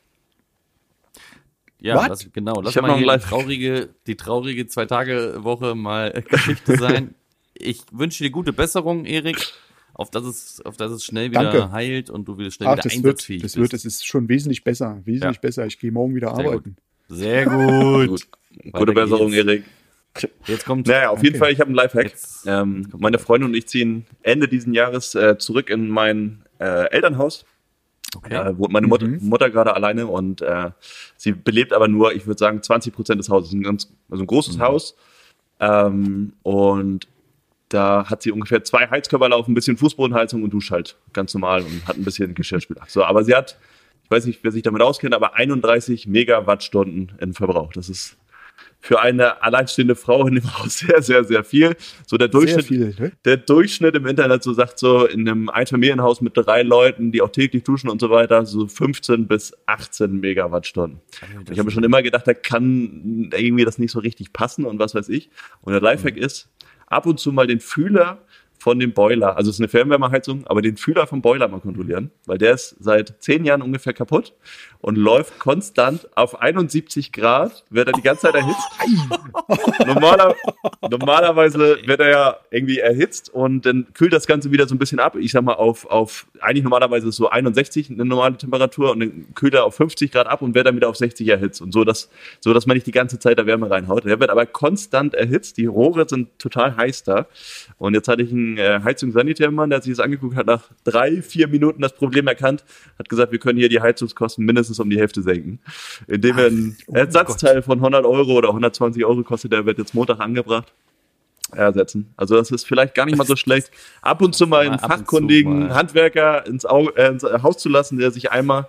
Ja, What? lass, genau. Lass mal hier die traurige, die traurige Zwei-Tage-Woche mal Geschichte sein. Ich wünsche dir gute Besserung, Erik, auf dass es, auf dass es schnell wieder Danke. heilt und du wieder schnell Ach, wieder das wird, einsatzfähig das bist. wird, es ist schon wesentlich besser, wesentlich Ja. besser. Ich gehe morgen wieder Sehr arbeiten. Sehr gut. Weiter Gute Besserung, geht's. Erik. Jetzt kommt. Naja, auf jeden Okay. Fall, ich habe einen Lifehack. Jetzt Ähm, meine Freundin und ich ziehen Ende diesen Jahres äh, zurück in mein äh, Elternhaus. Okay. Da wohnt meine Mutter, Mhm. Mutter gerade alleine und äh, sie belebt aber nur, ich würde sagen, 20 Prozent des Hauses. Ein ganz, also ein großes Mhm. Haus. Ähm, und da hat sie ungefähr zwei Heizkörper laufen, ein bisschen Fußbodenheizung und Dusch halt. Ganz normal und hat ein bisschen Geschirrspüler. So, aber sie hat, ich weiß nicht, wer sich damit auskennt, aber 31 Megawattstunden in Verbrauch. Das ist für eine alleinstehende Frau in dem Haus sehr, sehr, sehr viel. So der Durchschnitt, viel, ne? der Durchschnitt im Internet so sagt so in einem Einfamilienhaus mit drei Leuten, die auch täglich duschen und so weiter, so 15 bis 18 Megawattstunden. Und ich habe mir schon immer gedacht, da kann irgendwie das nicht so richtig passen und was weiß ich. Und der Lifehack ist, ab und zu mal den Fühler von dem Boiler, also es ist eine Fernwärmeheizung, aber den Fühler vom Boiler mal kontrollieren, weil der ist seit zehn Jahren ungefähr kaputt und läuft konstant auf 71 Grad, wird er die ganze Zeit erhitzt. Normaler, normalerweise wird er ja irgendwie erhitzt und dann kühlt das Ganze wieder so ein bisschen ab. Ich sag mal auf, auf eigentlich normalerweise ist so 61 eine normale Temperatur und dann kühlt er auf 50 Grad ab und wird dann wieder auf 60 erhitzt und so, dass, so dass man nicht die ganze Zeit der Wärme reinhaut. Der wird aber konstant erhitzt, die Rohre sind total heiß da und jetzt hatte ich einen äh, Heizungssanitärmann, der hat sich das angeguckt, hat nach drei, vier Minuten das Problem erkannt, hat gesagt, wir können hier die Heizungskosten mindestens um die Hälfte senken, indem wir ein oh Ersatzteil von 100 Euro oder 120 Euro kostet, der wird jetzt Montag angebracht ersetzen. Also das ist vielleicht gar nicht mal so schlecht, ab und zu mal einen ab fachkundigen mal. Handwerker ins, Au äh, ins Haus zu lassen, der sich einmal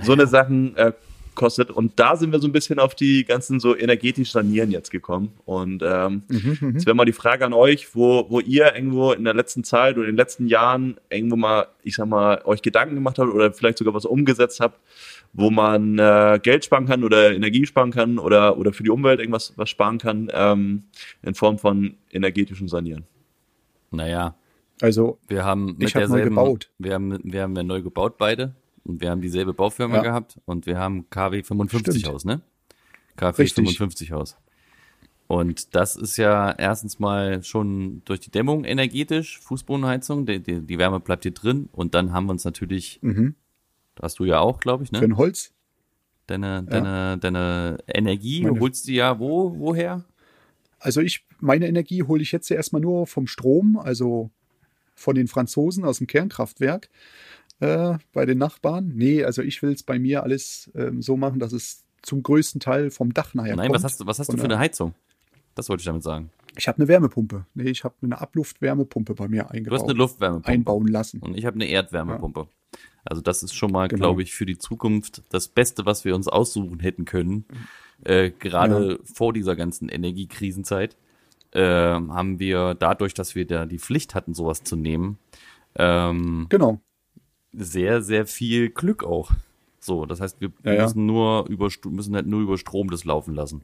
so eine Sachen äh, kostet. Und da sind wir so ein bisschen auf die ganzen so energetisch sanieren jetzt gekommen. Und ähm, jetzt wäre mal die Frage an euch, wo, wo ihr irgendwo in der letzten Zeit oder in den letzten Jahren irgendwo mal, ich sag mal, euch Gedanken gemacht habt oder vielleicht sogar was umgesetzt habt, wo man äh, Geld sparen kann oder Energie sparen kann oder, oder für die Umwelt irgendwas was sparen kann, ähm, in Form von energetischem Sanieren. Naja, Also, wir haben mit Ich hab neu derselben, gebaut. wir haben, wir haben ja neu gebaut beide und wir haben dieselbe Baufirma Ja. gehabt und wir haben KW 55 Stimmt. Haus, ne? KW Richtig. 55 Haus. Und das ist ja erstens mal schon durch die Dämmung energetisch, Fußbodenheizung, die, die, die Wärme bleibt hier drin und dann haben wir uns natürlich, mhm. hast du ja auch, glaube ich, für ne? ein Holz. Deine, deine, deine Energie Meine- holst du ja wo, woher? Also ich, meine Energie hole ich jetzt ja erstmal nur vom Strom, also von den Franzosen aus dem Kernkraftwerk äh, bei den Nachbarn. Nee, also ich will es bei mir alles ähm, so machen, dass es zum größten Teil vom Dach nachher Nein, kommt. was hast du, was hast du für eine Heizung? Das wollte ich damit sagen. Ich habe eine Wärmepumpe. Nee, ich habe eine Abluftwärmepumpe bei mir Du eingebaut. hast eine Luftwärmepumpe. einbauen lassen. Und ich habe eine Erdwärmepumpe. Also das ist schon mal, Genau. glaube ich, für die Zukunft das Beste, was wir uns aussuchen hätten können. Äh, gerade vor dieser ganzen Energiekrisenzeit äh, haben wir dadurch, dass wir da die Pflicht hatten, sowas zu nehmen, ähm, Genau. Sehr, sehr viel Glück auch. So, das heißt, wir Ja, ja. müssen nur über St- müssen halt nur über Strom das laufen lassen.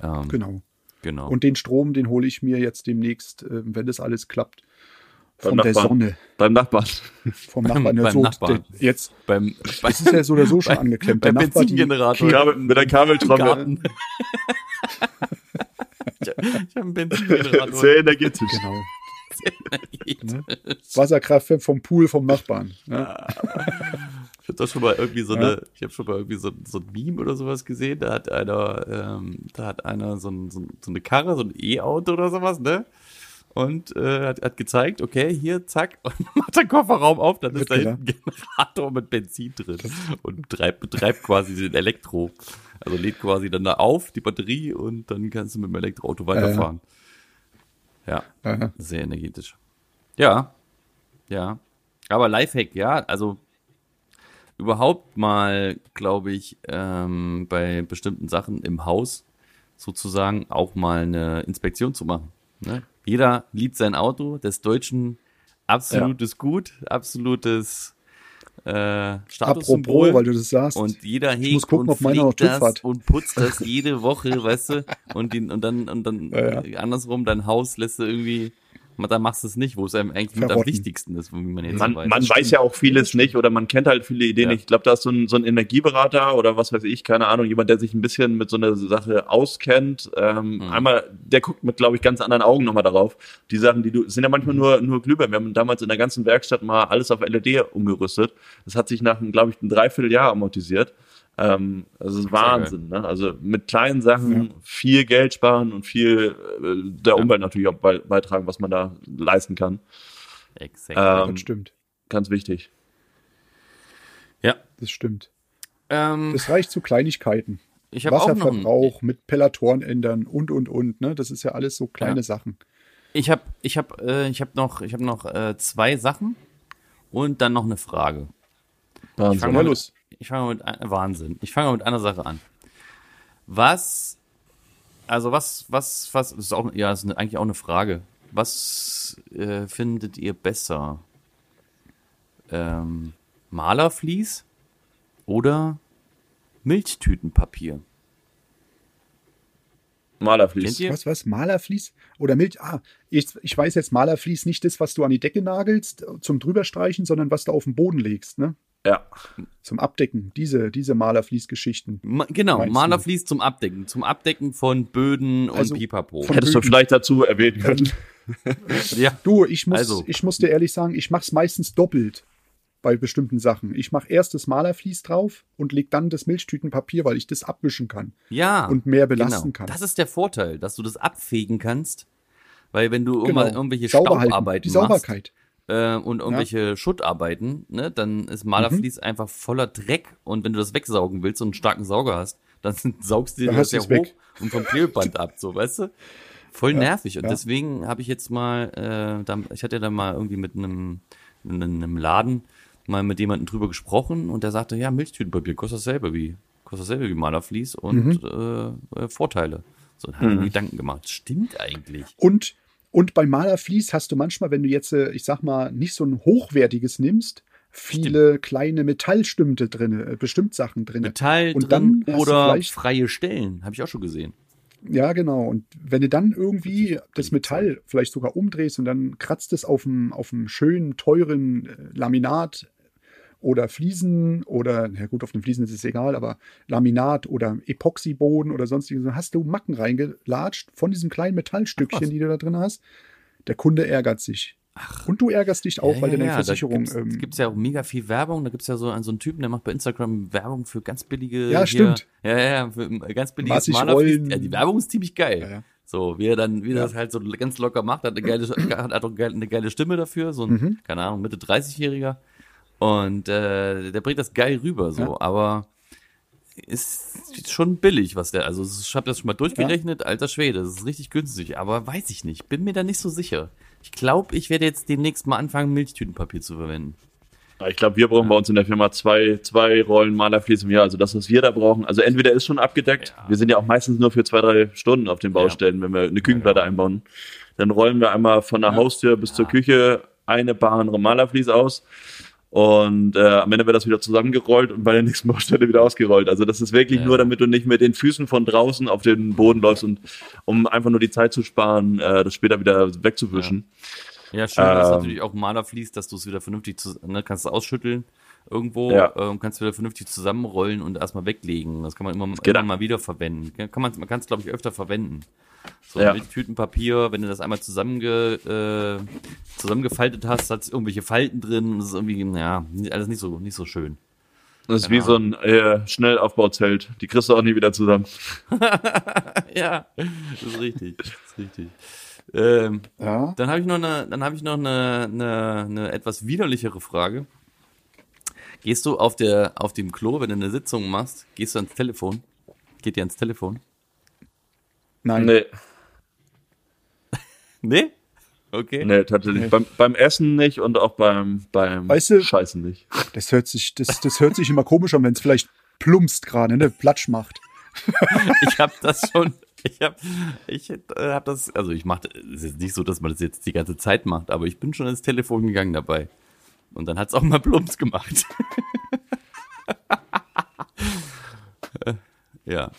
Ähm, Genau. genau. Und den Strom, den hole ich mir jetzt demnächst, äh, wenn das alles klappt, Beim von der Nachbarn. Sonne, Beim Nachbarn. vom Nachbarn. Ja, beim so, Nachbarn. der- Jetzt, beim, es ist ja so oder so schon bei- angeklemmt. beim Der Nachbar, die, Benzingenerator. Kabel, mit der Kabeltrommel. Ich habe hab einen Benzingenerator. Sehr energetisch. genau. Ne? Wasserkraft vom Pool vom Nachbarn. Ja. Ich habe doch schon mal irgendwie so Ja. eine, ich habe schon mal irgendwie so, so ein Meme oder sowas gesehen. Da hat einer, ähm, da hat einer so, ein, so, ein- so eine Karre, so ein E-Auto oder sowas, ne? Und äh, hat, hat gezeigt, okay, hier, zack, und macht den Kofferraum auf, dann ist da hinten ein Generator mit Benzin drin und betreibt, betreibt quasi den Elektro. Also lädt quasi dann da auf, die Batterie, und dann kannst du mit dem Elektroauto weiterfahren. Ja, Aha. sehr energetisch. Ja, ja. Aber Lifehack, ja, also überhaupt mal, glaube ich, ähm, bei bestimmten Sachen im Haus sozusagen auch mal eine Inspektion zu machen. Ne? Jeder liebt sein Auto, des Deutschen absolutes Gut, absolutes äh, Statussymbol. Apropos, weil du das sagst. Und jeder hegt muss gucken, und ob meiner noch das hat. und putzt das jede Woche, weißt du? Und, den, und dann, und dann Ja, äh, andersrum, dein Haus lässt du irgendwie, da machst du es nicht, wo es einem eigentlich mit am wichtigsten ist, wie man jetzt Man, weiß. man weiß ja auch vieles nicht oder man kennt halt viele Ideen Ja. nicht. Ich glaube, da ist so ein, so ein Energieberater oder was weiß ich, keine Ahnung, jemand, der sich ein bisschen mit so einer Sache auskennt. Ähm, Mhm. Einmal, der guckt mit, glaube ich, ganz anderen Augen nochmal darauf. Die Sachen, die du, sind ja manchmal nur, nur Glühbirnen. Wir haben damals in der ganzen Werkstatt mal alles auf LED umgerüstet. Das hat sich nach, glaube ich, ein Dreivierteljahr amortisiert. Ähm, also es ist Wahnsinn, ne? Also mit kleinen Sachen viel Geld sparen und viel äh, der Ja. Umwelt natürlich auch bei, beitragen, was man da leisten kann. Exakt. Ähm, das stimmt. Ganz wichtig. ja. Das stimmt. Ähm, Das reicht zu Kleinigkeiten. ich Wasserverbrauch mit Pellatoren ändern und, und, und. Ne? Das ist ja alles so kleine Ja. Sachen. ich habe ich hab, äh, ich hab noch, ich hab noch äh, zwei Sachen und dann noch eine Frage. Ich Wahnsinn. fange Ja, mal, mit- los. Ich fange mal mit Wahnsinn. Ich fange mal mit einer Sache an. Was, also was, was, was, das ist auch, ja, das ist eigentlich auch eine Frage. Was äh, findet ihr besser? Ähm, Malerflies oder Milchtütenpapier? Malerflies. Was, was? Malerflies? Oder Milch? Ah, ich, ich weiß jetzt Malerflies nicht das, was du an die Decke nagelst äh, zum drüberstreichen, sondern was du auf den Boden legst, ne? Ja. Zum Abdecken. Diese, diese Malerflies-Geschichten. Ma genau, du? Malerflies zum Abdecken. Zum Abdecken von Böden und Also Pipapo. von- Hättest du Blüten. vielleicht dazu erwähnen können. ja. Du, ich muss, Also. ich muss dir ehrlich sagen, ich mache es meistens doppelt bei bestimmten Sachen. Ich mache erst das Malerflies drauf und leg dann das Milchtütenpapier, weil ich das abwischen kann Ja. und mehr belasten genau. kann. Das ist der Vorteil, dass du das abfegen kannst. Weil wenn du Genau. irgendwann irgendwelche Sauber halten, Staubarbeiten die Sauberkeit. machst äh, und irgendwelche Schuttarbeiten, ne, dann ist Mhm. Malerflies einfach voller Dreck und wenn du das wegsaugen willst und einen starken Sauger hast, dann saugst du dir das ja hoch weg. und vom Klebeband ab, so, weißt du? Voll nervig. Und ja. deswegen habe ich jetzt mal, äh, da, ich hatte da mal irgendwie mit einem, in einem Laden mal mit jemandem drüber gesprochen und der sagte, ja, Milchtütenpapier kostet dasselbe wie, kostet dasselbe wie Malerflies und Mhm. äh, äh, Vorteile. So, dann habe ich mir Gedanken gemacht. Stimmt eigentlich. Und, und bei Malerflies hast du manchmal, wenn du jetzt, äh, ich sag mal, nicht so ein hochwertiges nimmst, viele kleine Metallstümte drin, äh, bestimmt Sachen drin. Metall Und drin dann oder freie Stellen. Habe ich auch schon gesehen. Ja, genau. Und wenn du dann irgendwie das Metall vielleicht sogar umdrehst und dann kratzt es auf einem, auf einem schönen, teuren äh, Laminat oder Fliesen oder, na gut, auf den Fliesen ist es egal, aber Laminat oder Epoxyboden oder sonstiges, dann hast du Macken reingelatscht von diesem kleinen Metallstückchen, Ach, die du da drin hast. Der Kunde ärgert sich. Und du ärgerst dich auch, weil deine Versicherung. Da ähm, gibt es ja auch mega viel Werbung. Da gibt es ja so einen, so einen Typen, der macht bei Instagram Werbung für ganz billige. Ja, hier- stimmt. Ja, ja, für ähm, ganz billiges Massig Malerflies. Ja, die Werbung ist ziemlich geil. Ja, ja. So, wie er dann, wie er Ja. das halt so ganz locker macht, hat eine geile, hat auch eine geile Stimme dafür, so ein, Mhm. keine Ahnung, Mitte 30-Jähriger. Und äh, der bringt das geil rüber, so, Ja. aber ist schon billig, was der, also ich habe das schon mal durchgerechnet, alter Schwede, das ist richtig günstig, aber weiß ich nicht, bin mir da nicht so sicher. Ich glaube, ich werde jetzt demnächst mal anfangen, Milchtütenpapier zu verwenden. Ja, Ich glaube, wir brauchen bei uns in der Firma zwei, zwei Rollen Malerflies im Jahr. Also das, was wir da brauchen. Also entweder ist schon abgedeckt. Ja. Wir sind ja auch meistens nur für zwei, drei Stunden auf den Baustellen, wenn wir eine Küchenplatte einbauen. Dann rollen wir einmal von der Haustür bis zur Küche eine Bahn Malerflies aus. Und äh, am Ende wird das wieder zusammengerollt und bei der nächsten Baustelle wieder ausgerollt. Also das ist wirklich Ja. nur, damit du nicht mit den Füßen von draußen auf den Boden läufst und um einfach nur die Zeit zu sparen, äh, das später wieder wegzuwischen. Ja, schön, dass Ähm. natürlich auch Maler fließt, dass du es wieder vernünftig, zu, ne, kannst ausschütteln irgendwo, Ja. ähm, kannst wieder vernünftig zusammenrollen und erstmal weglegen. Das kann man immer, geht immer mal wieder verwenden. Kann man, man kann es, glaube ich, öfter verwenden. So Ja. mit Tütenpapier, wenn du das einmal zusammenge, äh, zusammengefaltet hast, hat es irgendwelche Falten drin. Das ist irgendwie, ja, alles nicht so, nicht so schön. Das ist Genau. wie so ein äh, Schnellaufbauzelt. Die kriegst du auch nie wieder zusammen. ja, das ist richtig. Das ist richtig. Ähm, ja. Dann habe ich noch eine, dann habe ich noch eine, eine, eine etwas widerlichere Frage. Gehst du auf der, auf dem Klo, wenn du eine Sitzung machst, gehst du ans Telefon? Geht ihr ans Telefon? Nein. Nee, Nee? Okay. nee, tatsächlich. Nee. Beim, beim Essen nicht und auch beim, beim Weißt du- Scheißen nicht. Das hört sich, das, das hört sich immer komisch an, wenn es vielleicht plumpst gerade, ne? Platsch macht. Ich habe das schon, ich habe ich äh, hab das, also ich mache, es ist nicht so, dass man das jetzt die ganze Zeit macht, aber ich bin schon ins Telefon gegangen dabei. Und dann hat's auch mal plumps gemacht. Ja.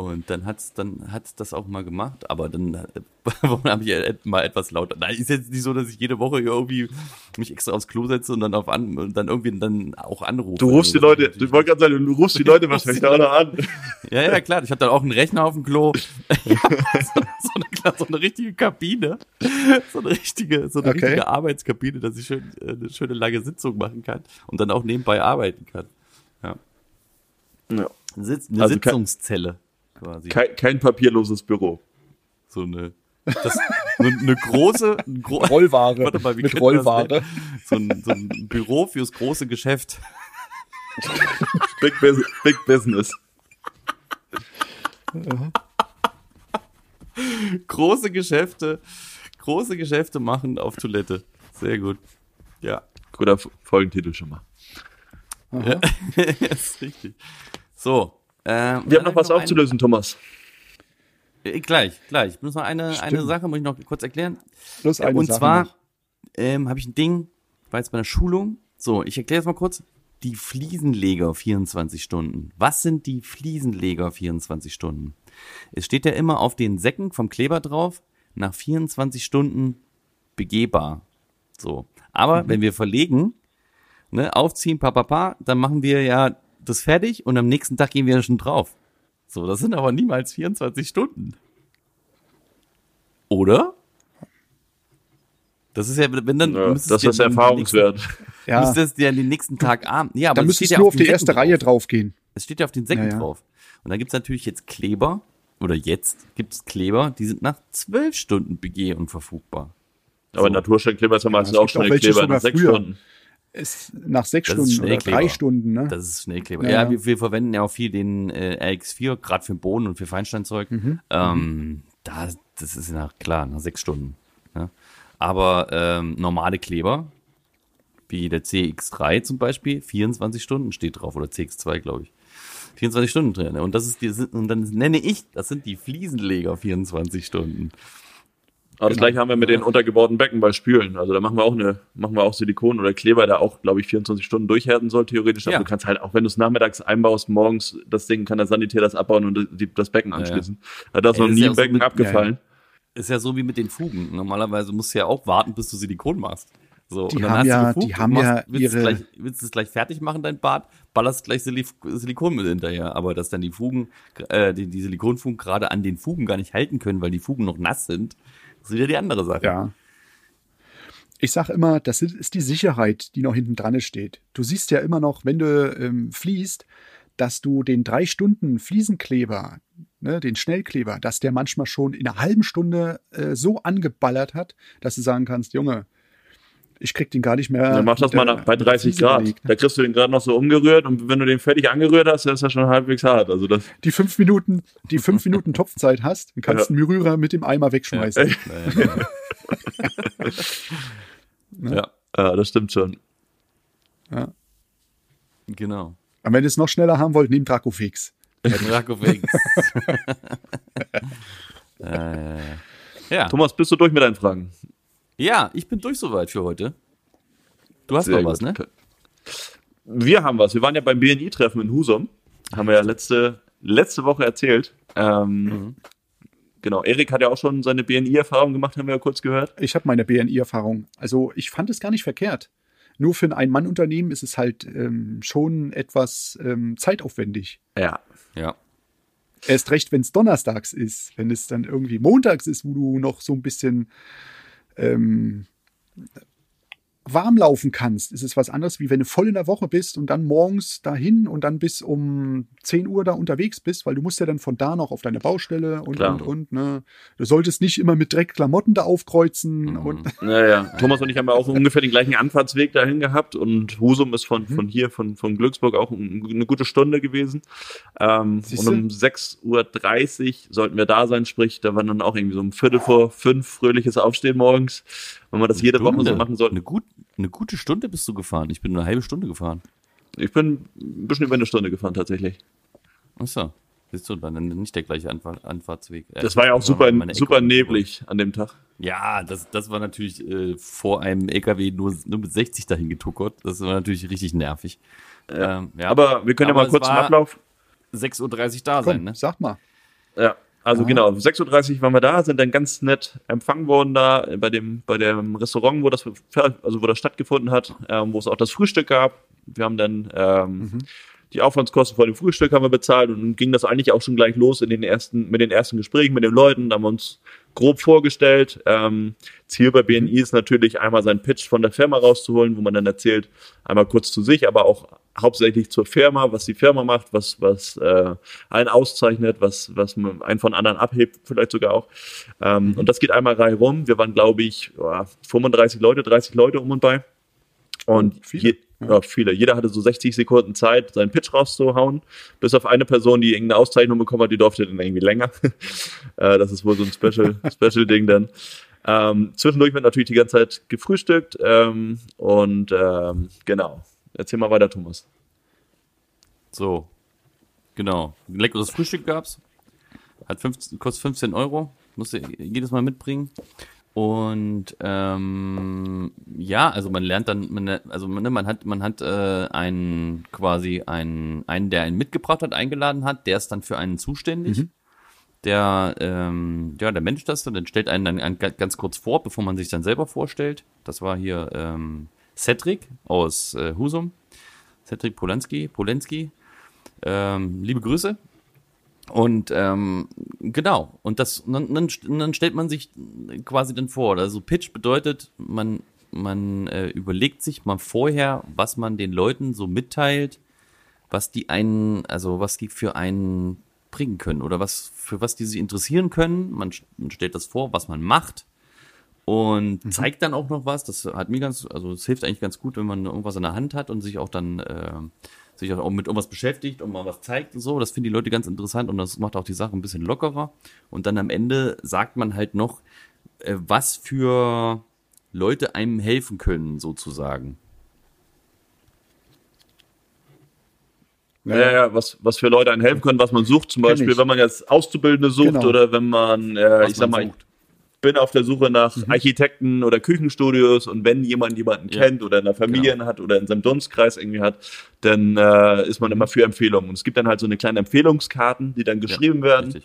Und dann hat's dann hat's das auch mal gemacht, aber dann äh, habe ich mal etwas lauter. Nein, ist jetzt nicht so, dass ich jede Woche irgendwie mich extra aufs Klo setze und dann auf an und dann irgendwie dann auch anrufe. Du rufst die Also, Leute, natürlich ich wollte gerade sagen, du rufst die Leute wahrscheinlich auch noch an. ja, ja, klar. Ich habe dann auch einen Rechner auf dem Klo. so, so, eine, so eine richtige Kabine. So eine richtige, so eine Okay. richtige Arbeitskabine, dass ich schön, äh, eine schöne lange Sitzung machen kann und dann auch nebenbei arbeiten kann. Ja. Ja. Eine, Sitz, eine Also Sitzungszelle quasi. Kein, kein papierloses Büro. so eine, das, eine, eine große, ein gro Rollware. Warte mal, wie mit Rollware. So ein, so ein Büro fürs große Geschäft. Big, Bus Big Business. Große Geschäfte, große Geschäfte machen auf Toilette. Sehr gut. Ja. Guter Folgentitel schon mal. Ja, das ist richtig. So. Ähm, Wir haben noch was aufzulösen, Thomas. Ein, äh, gleich, gleich. Ich muss noch eine, eine. Sache, muss ich noch kurz erklären. Plus Ja, eine und Sache zwar noch. ähm, habe ich ein Ding, war jetzt bei einer Schulung. So, ich erkläre es mal kurz. Die Fliesenleger 24 Stunden. Was sind die Fliesenleger 24 Stunden? Es steht ja immer auf den Säcken vom Kleber drauf, nach 24 Stunden begehbar. So. Aber wenn wir verlegen, ne, aufziehen, pa, pa, pa, dann machen wir ja das fertig und am nächsten Tag gehen wir schon drauf. So, das sind aber niemals 24 Stunden. Oder? Das ist ja, wenn dann. Ja, das ist ja den erfahrungswert. Nächsten, Ja, Müsstest du ja den nächsten Tag abend. Ja, aber da es müsstest steht du ja auf die den erste Reihe drauf. draufgehen. Es steht ja auf den Säcken Ja, ja. drauf. Und da gibt's natürlich jetzt Kleber, oder jetzt gibt's Kleber, die sind nach zwölf Stunden BG und verfügbar. Aber So. Natursteinkleber ist ja meistens es auch gibt welche Kleber nach sechs früher. Stunden. Ist nach sechs Das Stunden oder drei Stunden, ne? Das ist Schnellkleber. Ja, Ja. Wir, wir verwenden ja auch viel den äh, RX4, gerade für Boden und für Feinsteinzeug. Mhm. Ähm, da, das ist ja klar, nach sechs Stunden. Ne? Aber ähm, normale Kleber, wie der CX3 zum Beispiel, 24 Stunden steht drauf, oder CX2, glaube ich. 24 Stunden drin. Und das ist die, und dann nenne ich, das sind die Fliesenleger 24 Stunden. Aber das gleiche haben wir mit den untergebauten Becken bei Spülen. Also da machen wir auch eine, machen wir auch Silikon oder Kleber, der auch, glaube ich, 24 Stunden durchhärten soll, theoretisch. Aber Ja. du kannst halt, auch wenn du es nachmittags einbaust, morgens das Ding kann der Sanitär das abbauen und die, das Becken anschließen. Ja, da ist Ey, noch nie ja ein auch so Becken mit- abgefallen. Ist ja so wie mit den Fugen. Normalerweise musst du ja auch warten, bis du Silikon machst. So, Die und dann haben hast ja- du gefugt die haben ja willst, es ihre- gleich, willst du es gleich fertig machen, dein Bad, ballerst gleich Silik Silikon mit hinterher. Aber dass dann die Fugen, äh, die, die Silikonfugen gerade an den Fugen gar nicht halten können, weil die Fugen noch nass sind, ist wieder die andere Sache. Ja. Ich sage immer, das ist- ist die Sicherheit, die noch hinten dran steht. Du siehst ja immer noch, wenn du ähm, fließt, dass du den drei Stunden Fliesenkleber, ne, den Schnellkleber, dass der manchmal schon in einer halben Stunde äh, so angeballert hat, dass du sagen kannst, Junge, ich krieg den gar nicht mehr. Dann mach das mal nach, bei mit der 30 Fliese Grad. ne? Da kriegst du den gerade noch so umgerührt und wenn du den fertig angerührt hast, dann ist er schon halbwegs hart. Also das, Die fünf Minuten, die fünf Minuten Topfzeit hast, dann kannst du Ja. einen Rührer mit dem Eimer wegschmeißen. Ja, ja, ja, das stimmt schon. Ja. genau. Und wenn ihr es noch schneller haben wollt, nehmt Dracofix. Dracofix. äh, ja. Thomas, bist du durch mit deinen Fragen? Ja, ich bin durch soweit für heute. Du hast Sehr noch was, gut. ne? Wir haben was. Wir waren ja beim BNI-Treffen in Husum. Haben wir ja letzte, letzte Woche erzählt. Ähm, Mhm. Genau, Erik hat ja auch schon seine BNI-Erfahrung gemacht, haben wir ja kurz gehört. Ich habe meine BNI-Erfahrung. Also ich fand es gar nicht verkehrt. Nur für ein Ein-Mann-Unternehmen ist es halt ähm, schon etwas ähm, zeitaufwendig. Ja. Ja. Erst recht, wenn es donnerstags ist. Wenn es dann irgendwie montags ist, wo du noch so ein bisschen ähm, warm laufen kannst, ist es was anderes, wie wenn du voll in der Woche bist und dann morgens dahin und dann bis um 10 Uhr da unterwegs bist, weil du musst ja dann von da noch auf deine Baustelle und, Klar. und, und. Ne? Du solltest nicht immer mit Dreckklamotten da aufkreuzen Mhm. und Naja, Thomas und ich haben ja auch ungefähr den gleichen Anfahrtsweg dahin gehabt und Husum ist von, von hier, von, von Glücksburg auch ein- eine gute Stunde gewesen. Ähm, und um 6.30 Uhr sollten wir da sein, sprich, da war dann auch irgendwie so um Viertel vor fünf fröhliches Aufstehen morgens. Wenn wir das jede Woche so Stunde. machen sollten. Eine, gut, eine gute Stunde bist du gefahren. Ich bin nur eine halbe Stunde gefahren. Ich bin ein bisschen über eine Stunde gefahren tatsächlich. Achso. Siehst du, dann nicht der gleiche Anfahr Anfahrtsweg. Äh, Das war ja auch super, Ecke super um- neblig an dem Tag. Ja, das, das war natürlich äh, vor einem LKW nur, nur mit 60 dahin getuckert. Das war natürlich richtig nervig. Ähm, ja. Aber wir können ja mal kurz war Ablauf 6.30 Uhr da komm, sein, ne? sag mal. Ja, also Ah. genau, 6.30 Uhr waren wir da, sind dann ganz nett empfangen worden da bei dem, bei dem Restaurant, wo das, also wo das stattgefunden hat, ähm, wo es auch das Frühstück gab. Wir haben dann ähm, Mhm. Die Aufwandskosten vor dem Frühstück haben wir bezahlt und ging das eigentlich auch schon gleich los in den ersten, mit den ersten Gesprächen mit den Leuten. Da haben wir uns grob vorgestellt. Ähm, Ziel bei BNI ist natürlich einmal seinen Pitch von der Firma rauszuholen, wo man dann erzählt, einmal kurz zu sich, aber auch hauptsächlich zur Firma, was die Firma macht, was, was äh, einen auszeichnet, was, was man einen von anderen abhebt, vielleicht sogar auch. Ähm, Und das geht einmal reihum. rum. Wir waren, glaube ich, ja, 35 Leute, 30 Leute um und bei. Und. Je, ja, viele. Jeder hatte so 60 Sekunden Zeit, seinen Pitch rauszuhauen. Bis auf eine Person, die irgendeine Auszeichnung bekommen hat, die durfte dann irgendwie länger. äh, das ist wohl so ein Special, Special Ding dann. Ähm, zwischendurch wird natürlich die ganze Zeit gefrühstückt. Ähm, und ähm, genau. Erzähl mal weiter, Thomas. So. Genau. Ein leckeres Frühstück gab's. Hat 15, kostet 15 Euro. Musst du jedes Mal mitbringen. Und ähm, ja, also man lernt dann, man, also man, man hat, man hat äh, einen quasi einen, einen, der einen mitgebracht hat, eingeladen hat, der ist dann für einen zuständig. der, ähm, ja, der Mensch das dann, dann stellt einen dann ganz kurz vor, bevor man sich dann selber vorstellt. Das war hier ähm, Cedric aus äh, Husum. Cedric Polanski, Polenski. Ähm, liebe Grüße. Und ähm, genau, und das dann, dann, dann stellt man sich quasi dann vor. Also Pitch bedeutet, man, man äh, überlegt sich mal vorher, was man den Leuten so mitteilt, was die einen, also was die für einen bringen können oder was für was die sich interessieren können. Man, man stellt das vor, was man macht und mhm. zeigt dann auch noch was. Das hat mir ganz, also es hilft eigentlich ganz gut, wenn man irgendwas in der Hand hat und sich auch dann äh, sich auch mit irgendwas beschäftigt und mal was zeigt und so. Das finden die Leute ganz interessant und das macht auch die Sache ein bisschen lockerer. Und dann am Ende sagt man halt noch, äh, was für Leute einem helfen können, sozusagen. Ja, ja, ja, was, was für Leute einen helfen können, was man sucht. Zum Beispiel, wenn man jetzt Auszubildende sucht genau. oder wenn man, äh, ich sag mal, sucht. Ich bin auf der Suche nach mhm. Architekten oder Küchenstudios und wenn jemand jemanden ja. kennt oder in der Familie genau. hat oder in seinem Dunstkreis irgendwie hat, dann äh, ist man immer für Empfehlungen. Und es gibt dann halt so eine kleine Empfehlungskarten, die dann geschrieben ja, werden. Richtig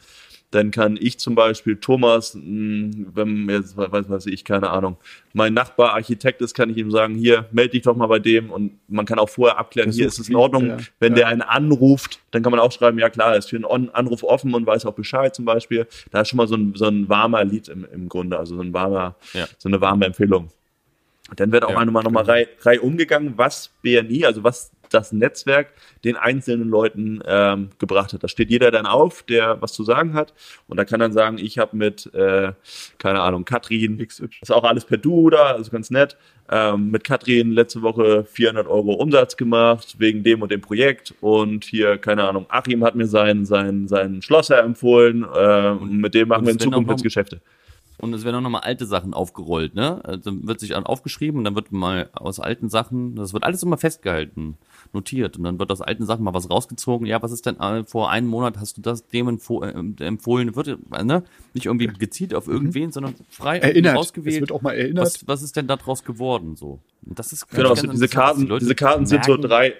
dann kann ich zum Beispiel Thomas, hm, wenn jetzt weiß, weiß ich, keine Ahnung, mein Nachbar Architekt ist, kann ich ihm sagen, hier, melde dich doch mal bei dem und man kann auch vorher abklären, hier ist es in Ordnung. Ja, wenn ja. der einen anruft, dann kann man auch schreiben, ja klar, ist für einen Anruf offen und weiß auch Bescheid zum Beispiel. Da ist schon mal so ein, so ein warmer Lied im, im Grunde, also so ein warmer, ja. so eine warme Empfehlung. Dann wird auch ja, einmal nochmal Reihe, Reihe umgegangen, was BNI, also was das Netzwerk den einzelnen Leuten ähm, gebracht hat. Da steht jeder dann auf, der was zu sagen hat und da kann dann sagen, ich habe mit, äh, keine Ahnung, Katrin, ist auch alles per Du da, also ganz nett, ähm, mit Katrin letzte Woche 400 Euro Umsatz gemacht wegen dem und dem Projekt und hier, keine Ahnung, Achim hat mir seinen sein, sein Schlosser empfohlen äh, und mit dem machen wir in Zukunft jetzt Geschäfte. Und es werden auch nochmal alte Sachen aufgerollt, ne? Also wird sich aufgeschrieben und dann wird mal aus alten Sachen, das wird alles immer festgehalten notiert und dann wird aus alten Sachen mal was rausgezogen. Ja, was ist denn äh, vor einem Monat hast du das dem äh, empfohlen? Wird äh, ne? nicht irgendwie gezielt auf mhm. irgendwen, mhm. sondern frei erinnert. ausgewählt. Es wird auch mal erinnert. Was, was ist denn daraus geworden so? Und das ist genau so diese Karten. Die diese Karten sind so drei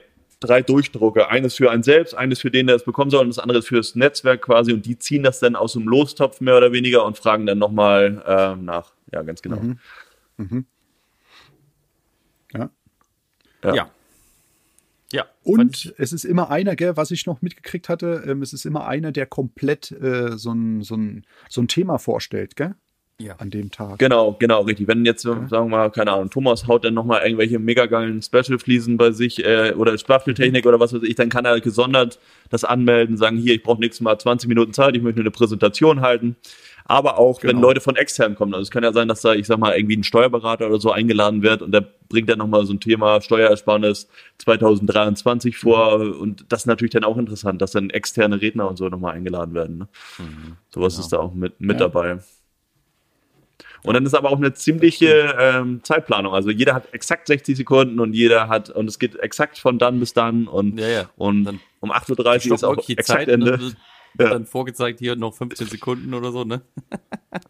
drei Durchdrucke. Eines für einen selbst, eines für den, der es bekommen soll, und das andere fürs Netzwerk quasi. Und die ziehen das dann aus dem Lostopf mehr oder weniger und fragen dann nochmal äh, nach. Ja, ganz genau. Mhm. Mhm. Ja. ja. ja. Ja. Und es ist immer einer, gell, was ich noch mitgekriegt hatte, ähm, es ist immer einer, der komplett äh, so, ein, so, ein, so ein Thema vorstellt, gell? Ja. An dem Tag. Genau, genau, richtig. Wenn jetzt, ja. sagen wir mal, keine Ahnung, Thomas haut dann nochmal irgendwelche mega geilen Special-Fliesen bei sich äh, oder Spachteltechnik mhm. oder was weiß ich, dann kann er gesondert das anmelden, sagen, hier, ich brauche nächstes Mal 20 Minuten Zeit, ich möchte eine Präsentation halten aber auch genau. wenn Leute von extern kommen. Also es kann ja sein, dass da, ich sag mal, irgendwie ein Steuerberater oder so eingeladen wird und der bringt dann nochmal so ein Thema Steuerersparnis 2023 vor mhm. und das ist natürlich dann auch interessant, dass dann externe Redner und so nochmal eingeladen werden. Ne? Mhm. Sowas genau. ist da auch mit, mit ja. dabei. Und dann ist aber auch eine ziemliche ähm, Zeitplanung. Also jeder hat exakt 60 Sekunden und jeder hat, und es geht exakt von dann bis dann und, ja, ja. und dann um 8.30 Uhr ist auch exakt Zeit, Ende. Ne? ja. dann vorgezeigt hier noch 15 Sekunden oder so, ne?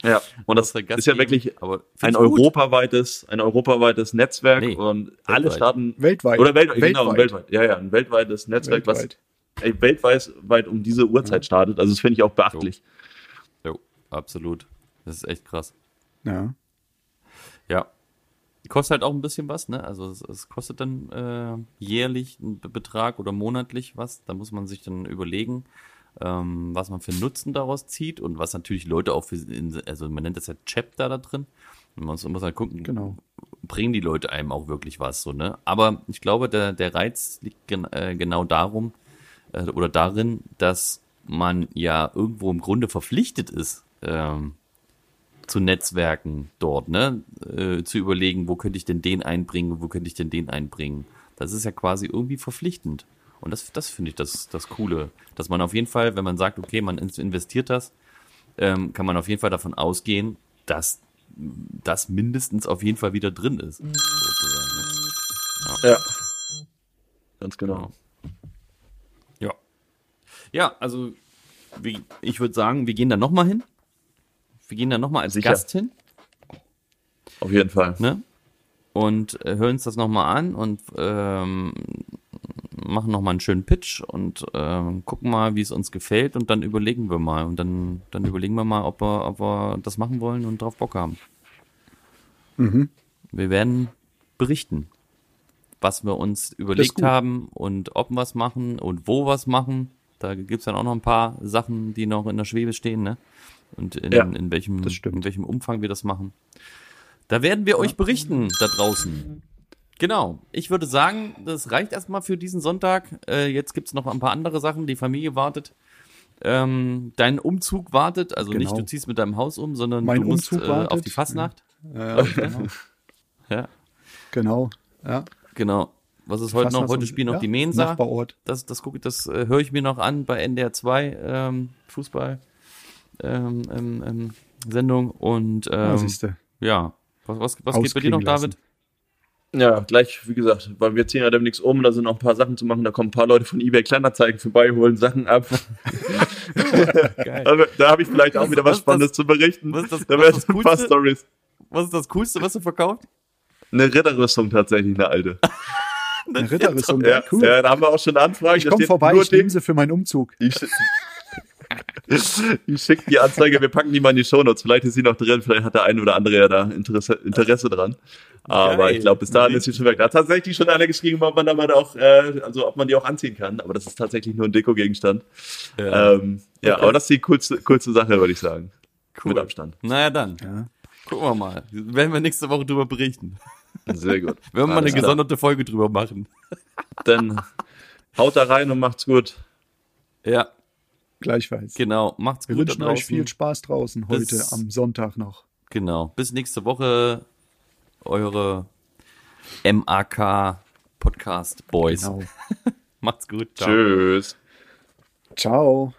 Ja, und das ist ja wirklich ein europaweites, ein europaweites Netzwerk nee, und weltweit. alle Staaten weltweit oder welt, weltweit. genau weltweit. Ja, ja, ein weltweites Netzwerk, weltweit. was ey, weltweit um diese Uhrzeit ja. startet. Also das finde ich auch beachtlich. Jo. jo, absolut. Das ist echt krass. Ja. Ja, Kostet halt auch ein bisschen was, ne? Also es, es kostet dann äh, jährlich einen Betrag oder monatlich was. Da muss man sich dann überlegen, ähm, was man für Nutzen daraus zieht und was natürlich Leute auch für, also man nennt das ja Chapter da drin. Man muss, muss halt gucken, genau. bringen die Leute einem auch wirklich was, so, ne? Aber ich glaube, der, der Reiz liegt gen, äh, genau darum, äh, oder darin, dass man ja irgendwo im Grunde verpflichtet ist, ähm, zu Netzwerken dort, ne? Äh, zu überlegen, wo könnte ich denn den einbringen, wo könnte ich denn den einbringen. Das ist ja quasi irgendwie verpflichtend. Und das, das finde ich das, das Coole, dass man auf jeden Fall, wenn man sagt, okay, man investiert das, ähm, kann man auf jeden Fall davon ausgehen, dass das mindestens auf jeden Fall wieder drin ist. Sozusagen, ne? ja. ja. Ganz genau. Ja. Ja, also wie, ich würde sagen, wir gehen da nochmal hin. Wir gehen da nochmal als Sicher. Gast hin. Auf jeden Fall. Ne? Und äh, hören uns das nochmal an und ähm, machen nochmal einen schönen Pitch und ähm, gucken mal, wie es uns gefällt und dann überlegen wir mal. Und dann, dann überlegen wir mal, ob wir, ob wir das machen wollen und drauf Bock haben. Mhm. Wir werden berichten, was wir uns überlegt haben und ob wir was machen und wo was machen. Da gibt's dann auch noch ein paar Sachen, die noch in der Schwebe stehen, ne? Und in, Ja, in, welchem, in welchem Umfang wir das machen. Da werden wir euch berichten da draußen. Genau. Ich würde sagen, das reicht erstmal für diesen Sonntag. Äh, jetzt gibt's noch ein paar andere Sachen. Die Familie wartet. Ähm, dein Umzug wartet. Also nicht Genau. du ziehst mit deinem Haus um, sondern Mein du musst Umzug äh, auf die Fastnacht. Ja, genau. Ja, genau. Ja. genau. Was ist heute noch? Heute spielen noch ja, die Mensa. Nachbarort. Das, das gucke das äh, höre ich mir noch an bei NDR 2 ähm, Fußball ähm, ähm, ähm, Sendung und Ah, ähm, siehste. ja. Was, was, was geht bei dir noch, lassen. David? Ja, gleich, wie gesagt, weil wir ziehen ja demnächst um, da sind noch ein paar Sachen zu machen, da kommen ein paar Leute von eBay Kleinanzeigen vorbei, holen Sachen ab. Geil. Also, da habe ich vielleicht auch Was- wieder was Spannendes das- zu berichten. was ist das- da werden ein paar Coolste? Stories. Was ist das Coolste, was du verkauft? Eine Ritterrüstung tatsächlich, eine alte. Eine Ritterrüstung. Ja, cool. ja, da haben wir auch schon Anfragen. ich da komme vorbei, ich nehme sie für meinen Umzug. Ich, ich schicke die Anzeige, wir packen die mal in die Shownotes. Vielleicht ist sie noch drin, vielleicht hat der eine oder andere ja da Interesse, Interesse dran. Aber Geil. ich glaube, bis dahin ist sie schon weg. Da hat tatsächlich schon einer geschrieben, ob man da mal auch, äh, also ob man die auch anziehen kann. Aber das ist tatsächlich nur ein Deko-Gegenstand. Ja. Ähm, ja, aber das ist die coolste, coolste Sache, würde ich sagen. Cool. Mit Abstand. Naja, dann. Ja. Gucken wir mal. Werden wir nächste Woche drüber berichten. Sehr gut. Werden wir mal eine gesonderte Folge drüber machen. Dann haut da rein und macht's gut. Ja, Gleichfalls. genau. Macht's Wir gut. wünschen da euch viel Spaß draußen heute Bis- am Sonntag noch. Genau. Bis nächste Woche. Eure MAK Podcast Boys. Genau. Macht's gut. Ciao. Tschüss. Ciao.